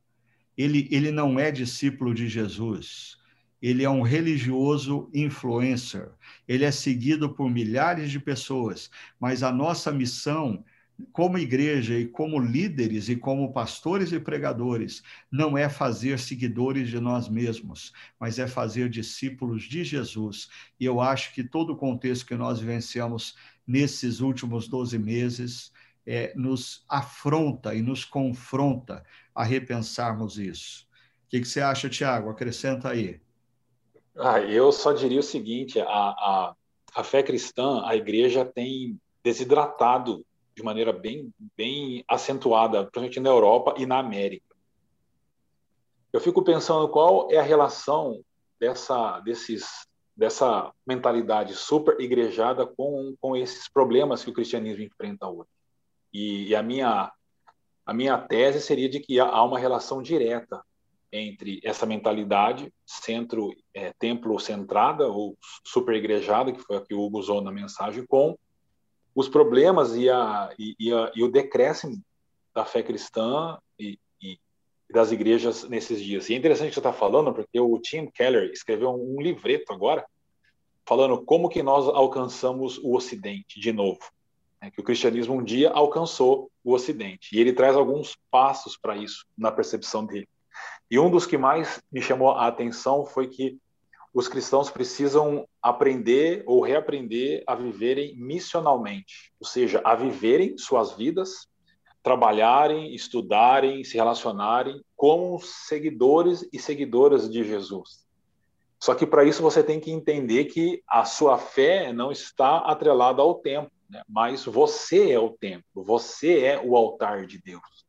S1: ele, ele não é discípulo de Jesus ele é um religioso influencer. Ele é seguido por milhares de pessoas, mas a nossa missão como igreja e como líderes e como pastores e pregadores, não é fazer seguidores de nós mesmos, mas é fazer discípulos de Jesus. E eu acho que todo o contexto que nós vivenciamos nesses últimos 12 meses é, nos afronta e nos confronta a repensarmos isso. O que, que você acha, Tiago? Acrescenta aí.
S3: Ah, eu só diria o seguinte: a, a, a fé cristã, a igreja tem desidratado de maneira bem, bem acentuada, principalmente na Europa e na América. Eu fico pensando qual é a relação dessa, desses, dessa mentalidade super igrejada com, com esses problemas que o cristianismo enfrenta hoje. E, e a, minha, a minha tese seria de que há uma relação direta entre essa mentalidade centro é, templo centrada ou super igrejada que foi a que o Hugo usou na mensagem com os problemas e, a, e, e, a, e o decréscimo da fé cristã e, das igrejas nesses dias. E é interessante que você está falando, porque o Tim Keller escreveu um livreto agora falando como que nós alcançamos o Ocidente de novo. Né? Que o cristianismo um dia alcançou o Ocidente. E ele traz alguns passos para isso, na percepção dele. E um dos que mais me chamou a atenção foi que os cristãos precisam aprender ou reaprender a viverem missionalmente, ou seja, a viverem suas vidas, trabalharem, estudarem, se relacionarem como seguidores e seguidoras de Jesus. Só que para isso você tem que entender que a sua fé não está atrelada ao templo, né? mas você é o templo, você é o altar de Deus.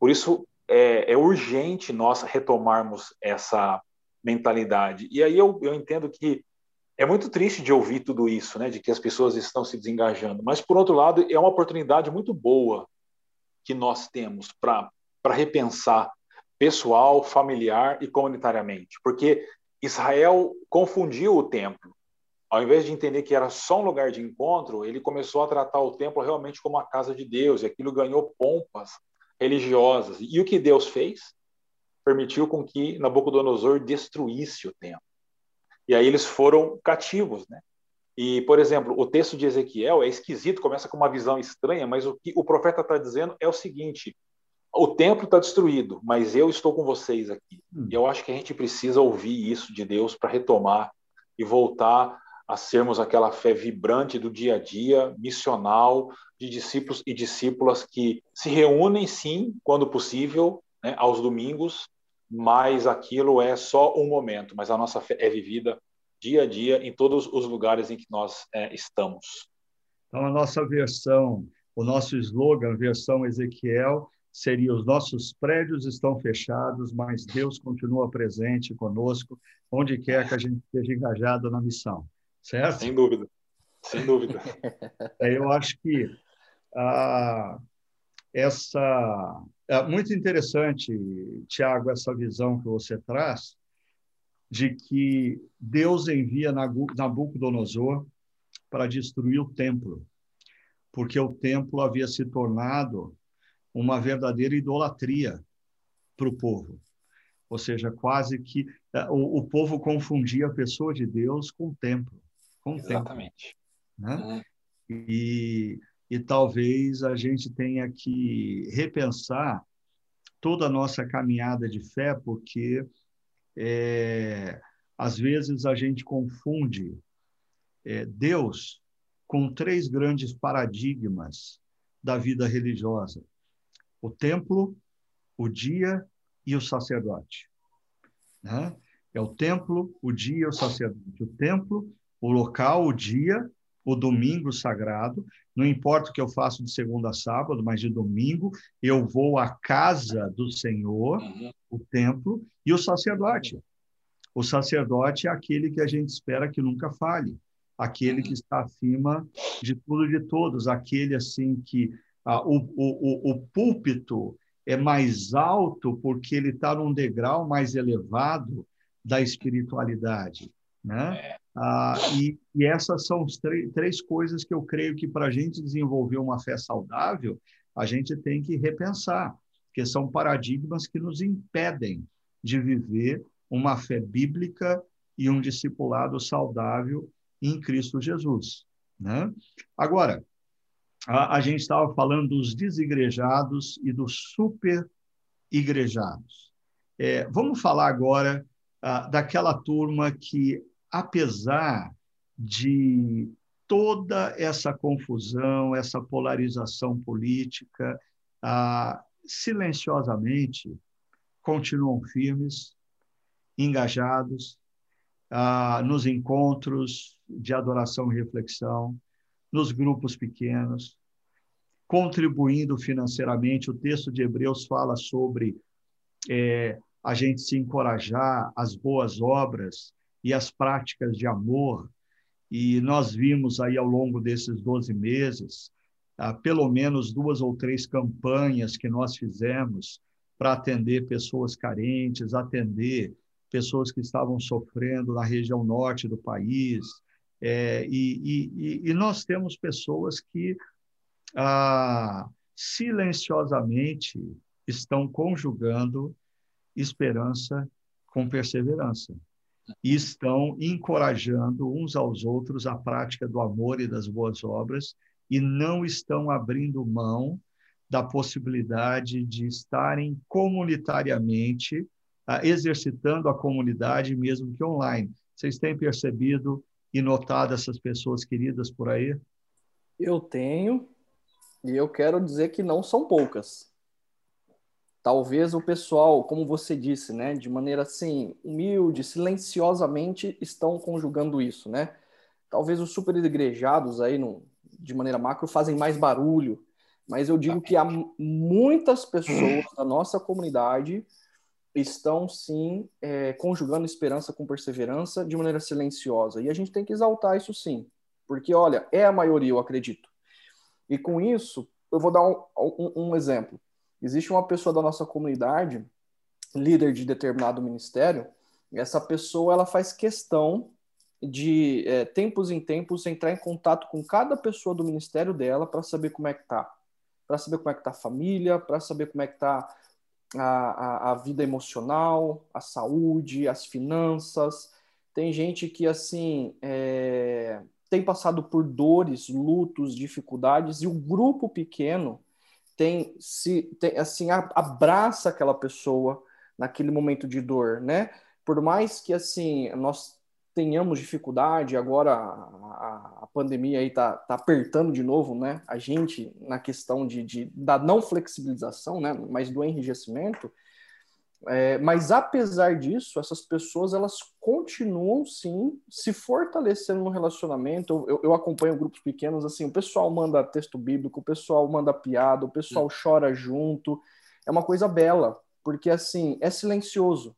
S3: Por isso é, é urgente nós retomarmos essa mentalidade. E aí eu, eu entendo que é muito triste de ouvir tudo isso, né, de que as pessoas estão se desengajando. Mas, por outro lado, é uma oportunidade muito boa que nós temos para repensar pessoal, familiar e comunitariamente. Porque Israel confundiu o templo. Ao invés de entender que era só um lugar de encontro, ele começou a tratar o templo realmente como a casa de Deus, e aquilo ganhou pompas religiosas. E o que Deus fez? Permitiu com que Nabucodonosor destruísse o templo. E aí eles foram cativos, né? E, por exemplo, o texto de Ezequiel é esquisito, começa com uma visão estranha, mas o que o profeta está dizendo é o seguinte: o templo está destruído, mas eu estou com vocês aqui. Hum. E eu acho que a gente precisa ouvir isso de Deus para retomar e voltar a sermos aquela fé vibrante do dia a dia, missional, de discípulos e discípulas que se reúnem, sim, quando possível, né, aos domingos, mas aquilo é só um momento, mas a nossa fé é vivida dia a dia em todos os lugares em que nós é, estamos.
S1: Então, a nossa versão, o nosso slogan, versão Ezequiel, seria: os nossos prédios estão fechados, mas Deus continua presente conosco, onde quer que a gente esteja engajado na missão certo?
S3: Sem dúvida, sem dúvida.
S1: É, eu acho que ah, essa é muito interessante, Tiago, essa visão que você traz de que Deus envia Nabucodonosor para destruir o templo, porque o templo havia se tornado uma verdadeira idolatria para o povo. Ou seja, quase que é, o, o povo confundia a pessoa de Deus com o templo com
S3: Exatamente.
S1: tempo. Né? Uhum. E, e talvez a gente tenha que repensar toda a nossa caminhada de fé, porque é, às vezes a gente confunde é, Deus com três grandes paradigmas da vida religiosa: o templo, o dia e o sacerdote. Né? É o templo, o dia e o sacerdote. O templo o local, o dia, o domingo sagrado, não importa o que eu faço de segunda a sábado, mas de domingo eu vou à casa do Senhor, uhum. o templo, e o sacerdote. O sacerdote é aquele que a gente espera que nunca fale, aquele uhum. que está acima de tudo e de todos, aquele assim que ah, o, o, o, púlpito é mais alto porque ele está num degrau mais elevado da espiritualidade, né? É. Ah, e, e, essas são as três coisas que eu creio que para a gente desenvolver uma fé saudável, a gente tem que repensar, que são paradigmas que nos impedem de viver uma fé bíblica e um discipulado saudável em Cristo Jesus. Né? Agora, a, a gente estava falando dos desigrejados e dos super igrejados. É, vamos falar agora ah, daquela turma que apesar de toda essa confusão, essa polarização política, ah, silenciosamente continuam firmes, engajados ah, nos encontros de adoração e reflexão, nos grupos pequenos, contribuindo financeiramente. O texto de Hebreus fala sobre é, a gente se encorajar às boas obras e as práticas de amor. E nós vimos aí ao longo desses 12 meses, ah, pelo menos duas ou três campanhas que nós fizemos para atender pessoas carentes, atender pessoas que estavam sofrendo na região norte do país. É, e, e, e, nós temos pessoas que ah, silenciosamente estão conjugando esperança com perseverança e estão encorajando uns aos outros a prática do amor e das boas obras e não estão abrindo mão da possibilidade de estarem comunitariamente uh, exercitando a comunidade, mesmo que online. Vocês têm percebido e notado essas pessoas queridas por aí?
S2: Eu tenho, e eu quero dizer que não são poucas talvez o pessoal, como você disse, né, de maneira assim, humilde, silenciosamente estão conjugando isso, né? Talvez os super igrejados aí, no, de maneira macro, fazem mais barulho, mas eu digo que há muitas pessoas da nossa comunidade estão sim é, conjugando esperança com perseverança de maneira silenciosa. E a gente tem que exaltar isso sim, porque olha, é a maioria, eu acredito. E com isso, eu vou dar um, um, um exemplo. Existe uma pessoa da nossa comunidade, líder de determinado ministério, e essa pessoa ela faz questão de é, tempos em tempos entrar em contato com cada pessoa do ministério dela para saber como é que tá, para saber como é que tá a família, para saber como é que tá a, a, a, vida emocional, a saúde, as finanças. Tem gente que assim é, tem passado por dores, lutos, dificuldades e o grupo pequeno tem se tem, assim abraça aquela pessoa naquele momento de dor, né? Por mais que assim nós tenhamos dificuldade, agora a, a pandemia aí tá, tá apertando de novo, né? A gente na questão de, de da não flexibilização, né? Mas do enrijecimento, é, mas apesar disso, essas pessoas elas continuam sim se fortalecendo no relacionamento. Eu, eu, acompanho grupos pequenos assim, o pessoal manda texto bíblico, o pessoal manda piada, o pessoal sim. chora junto. É uma coisa bela, porque assim é silencioso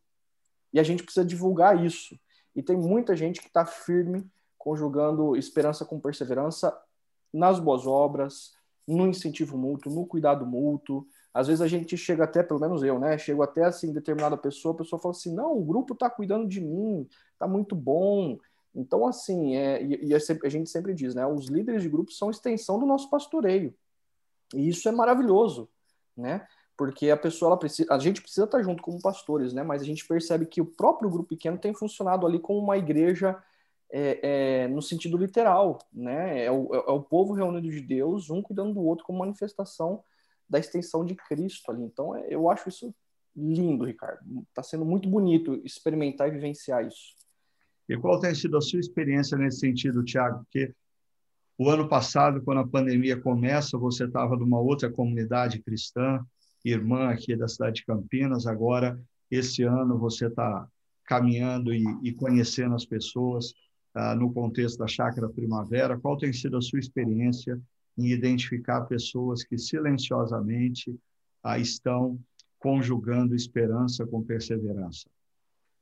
S2: e a gente precisa divulgar isso. E tem muita gente que está firme, conjugando esperança com perseverança nas boas obras, no incentivo mútuo, no cuidado mútuo às vezes a gente chega até, pelo menos eu, né? Chego até assim, determinada pessoa, a pessoa fala assim: não, o grupo está cuidando de mim, está muito bom. Então, assim, é, e, e, a gente sempre diz, né? Os líderes de grupo são extensão do nosso pastoreio. E isso é maravilhoso, né? Porque a pessoa, ela precisa, a gente precisa estar junto como pastores, né? Mas a gente percebe que o próprio grupo pequeno tem funcionado ali como uma igreja é, é, no sentido literal, né? É o, é o povo reunido de Deus, um cuidando do outro como manifestação da extensão de Cristo ali. Então, é, eu acho isso lindo, Ricardo. Está sendo muito bonito experimentar e vivenciar isso.
S1: E qual tem sido a sua experiência nesse sentido, Tiago? Porque o ano passado, quando a pandemia começa, você estava numa outra comunidade cristã, irmã aqui da cidade de Campinas. Agora, esse ano, você está caminhando e, e, conhecendo as pessoas ah, no contexto da Chácara Primavera, qual tem sido a sua experiência em identificar pessoas que silenciosamente ah, estão conjugando esperança com perseverança?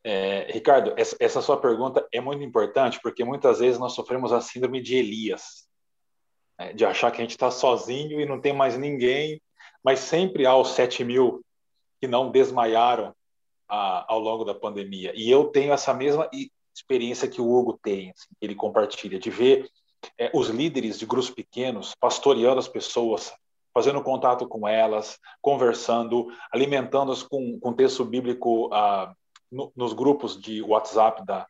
S3: É, Ricardo, essa, essa, sua pergunta é muito importante porque muitas vezes nós sofremos a síndrome de Elias, né, de achar que a gente está sozinho e não tem mais ninguém, mas sempre há os 7 mil que não desmaiaram a, ao longo da pandemia. E eu tenho essa mesma experiência que o Hugo tem, assim, ele compartilha, de ver é, os líderes de grupos pequenos pastoreando as pessoas, fazendo contato com elas, conversando, alimentando-as com, com texto bíblico ah, no, nos grupos de WhatsApp da,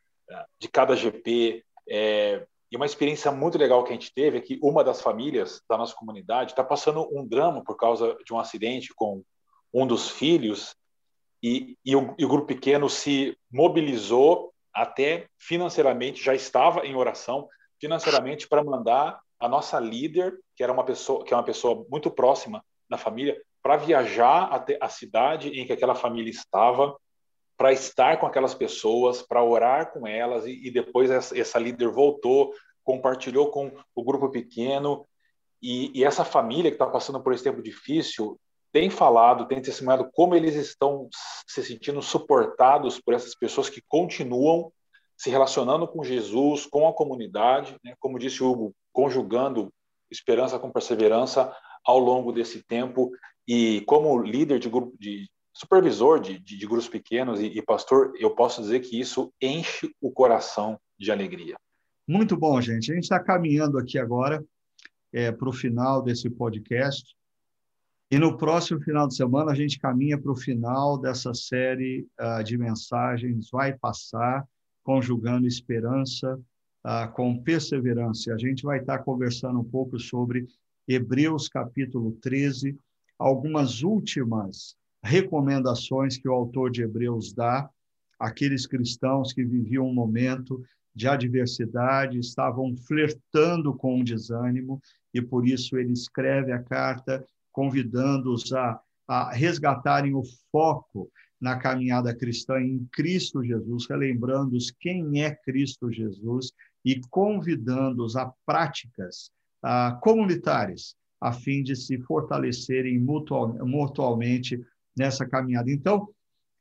S3: de cada GP. É, e uma experiência muito legal que a gente teve é que uma das famílias da nossa comunidade está passando um drama por causa de um acidente com um dos filhos e, e, o, e o grupo pequeno se mobilizou até financeiramente, já estava em oração financeiramente para mandar a nossa líder, que era uma pessoa que é uma pessoa muito próxima da família, para viajar até a cidade em que aquela família estava, para estar com aquelas pessoas, para orar com elas e, e depois essa, essa, líder voltou, compartilhou com o grupo pequeno e, e essa família que está passando por esse tempo difícil tem falado, tem testemunhado como eles estão se sentindo suportados por essas pessoas que continuam se relacionando com Jesus, com a comunidade, né? como disse Hugo, conjugando esperança com perseverança ao longo desse tempo. E como líder de grupo, de supervisor de, de, de grupos pequenos e, e pastor, eu posso dizer que isso enche o coração de alegria.
S1: Muito bom, gente. A gente está caminhando aqui agora é, para o final desse podcast. E no próximo final de semana a gente caminha para o final dessa série uh, de mensagens Vai Passar, conjugando esperança uh, com perseverança. A gente vai estar conversando um pouco sobre Hebreus capítulo 13, algumas últimas recomendações que o autor de Hebreus dá àqueles cristãos que viviam um momento de adversidade, estavam flertando com o desânimo, e por isso ele escreve a carta convidando-os a, a resgatarem o foco na caminhada cristã em Cristo Jesus, relembrando-os quem é Cristo Jesus e convidando-os a práticas a, comunitárias, a fim de se fortalecerem mutual, mutualmente nessa caminhada. Então,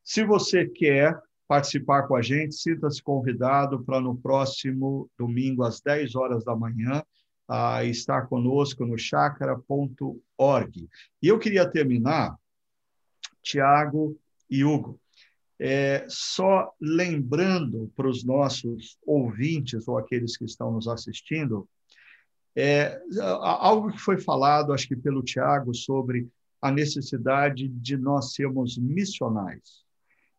S1: se você quer participar com a gente, sinta-se convidado para no próximo domingo, às 10 horas da manhã, a estar conosco no chakra.org. E eu queria terminar, Tiago e Hugo, é, só lembrando para os nossos ouvintes ou aqueles que estão nos assistindo, é, algo que foi falado, acho que pelo Tiago, sobre a necessidade de nós sermos missionais.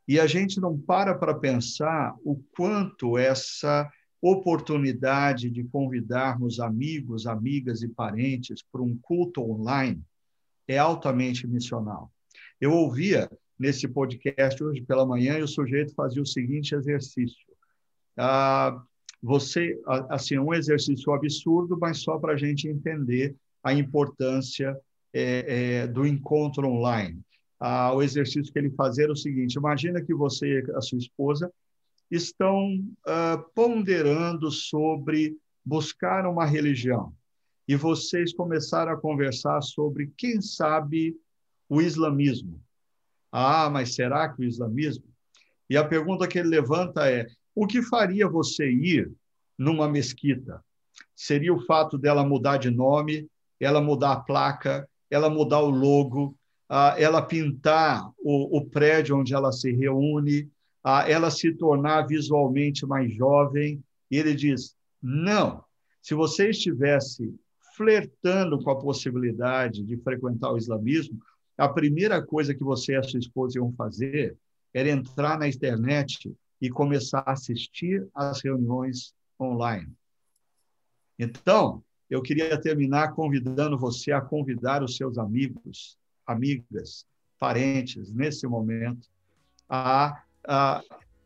S1: E a gente não para para pensar o quanto essa oportunidade de convidarmos amigos, amigas e parentes para um culto online é altamente missional. Eu ouvia nesse podcast hoje pela manhã e o sujeito fazia o seguinte exercício. Ah, você, assim, um exercício absurdo, mas só para a gente entender a importância é, é, do encontro online. Ah, o exercício que ele fazia era o seguinte: imagina que você e a sua esposa estão uh, ponderando sobre buscar uma religião e vocês começaram a conversar sobre, quem sabe, o islamismo. Ah, mas será que o islamismo? E a pergunta que ele levanta é: o que faria você ir numa mesquita? Seria o fato dela mudar de nome, ela mudar a placa, ela mudar o logo, ah, ela pintar o, prédio onde ela se reúne, a ela se tornar visualmente mais jovem. E ele diz: não, se você estivesse flertando com a possibilidade de frequentar o islamismo, a primeira coisa que você e a sua esposa iam fazer era entrar na internet e começar a assistir às reuniões online. Então, eu queria terminar convidando você a convidar os seus amigos, amigas, parentes, nesse momento, a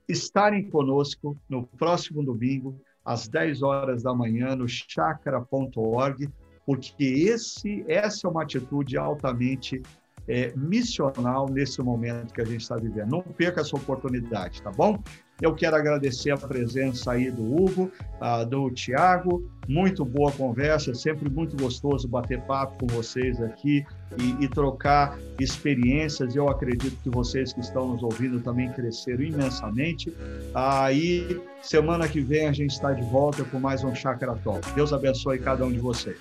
S1: estarem conosco no próximo domingo, às 10 horas da manhã, no chakra.org, porque esse, essa é uma atitude altamente é, missional nesse momento que a gente está vivendo. Não perca essa oportunidade, tá bom? Eu quero agradecer a presença aí do Hugo, uh, do Tiago. Muito boa conversa, sempre muito gostoso bater papo com vocês aqui e, e trocar experiências. Eu acredito que vocês que estão nos ouvindo também cresceram imensamente. Aí, uh, semana que vem a gente está de volta com mais um Chakra Talk. Deus abençoe cada um de vocês.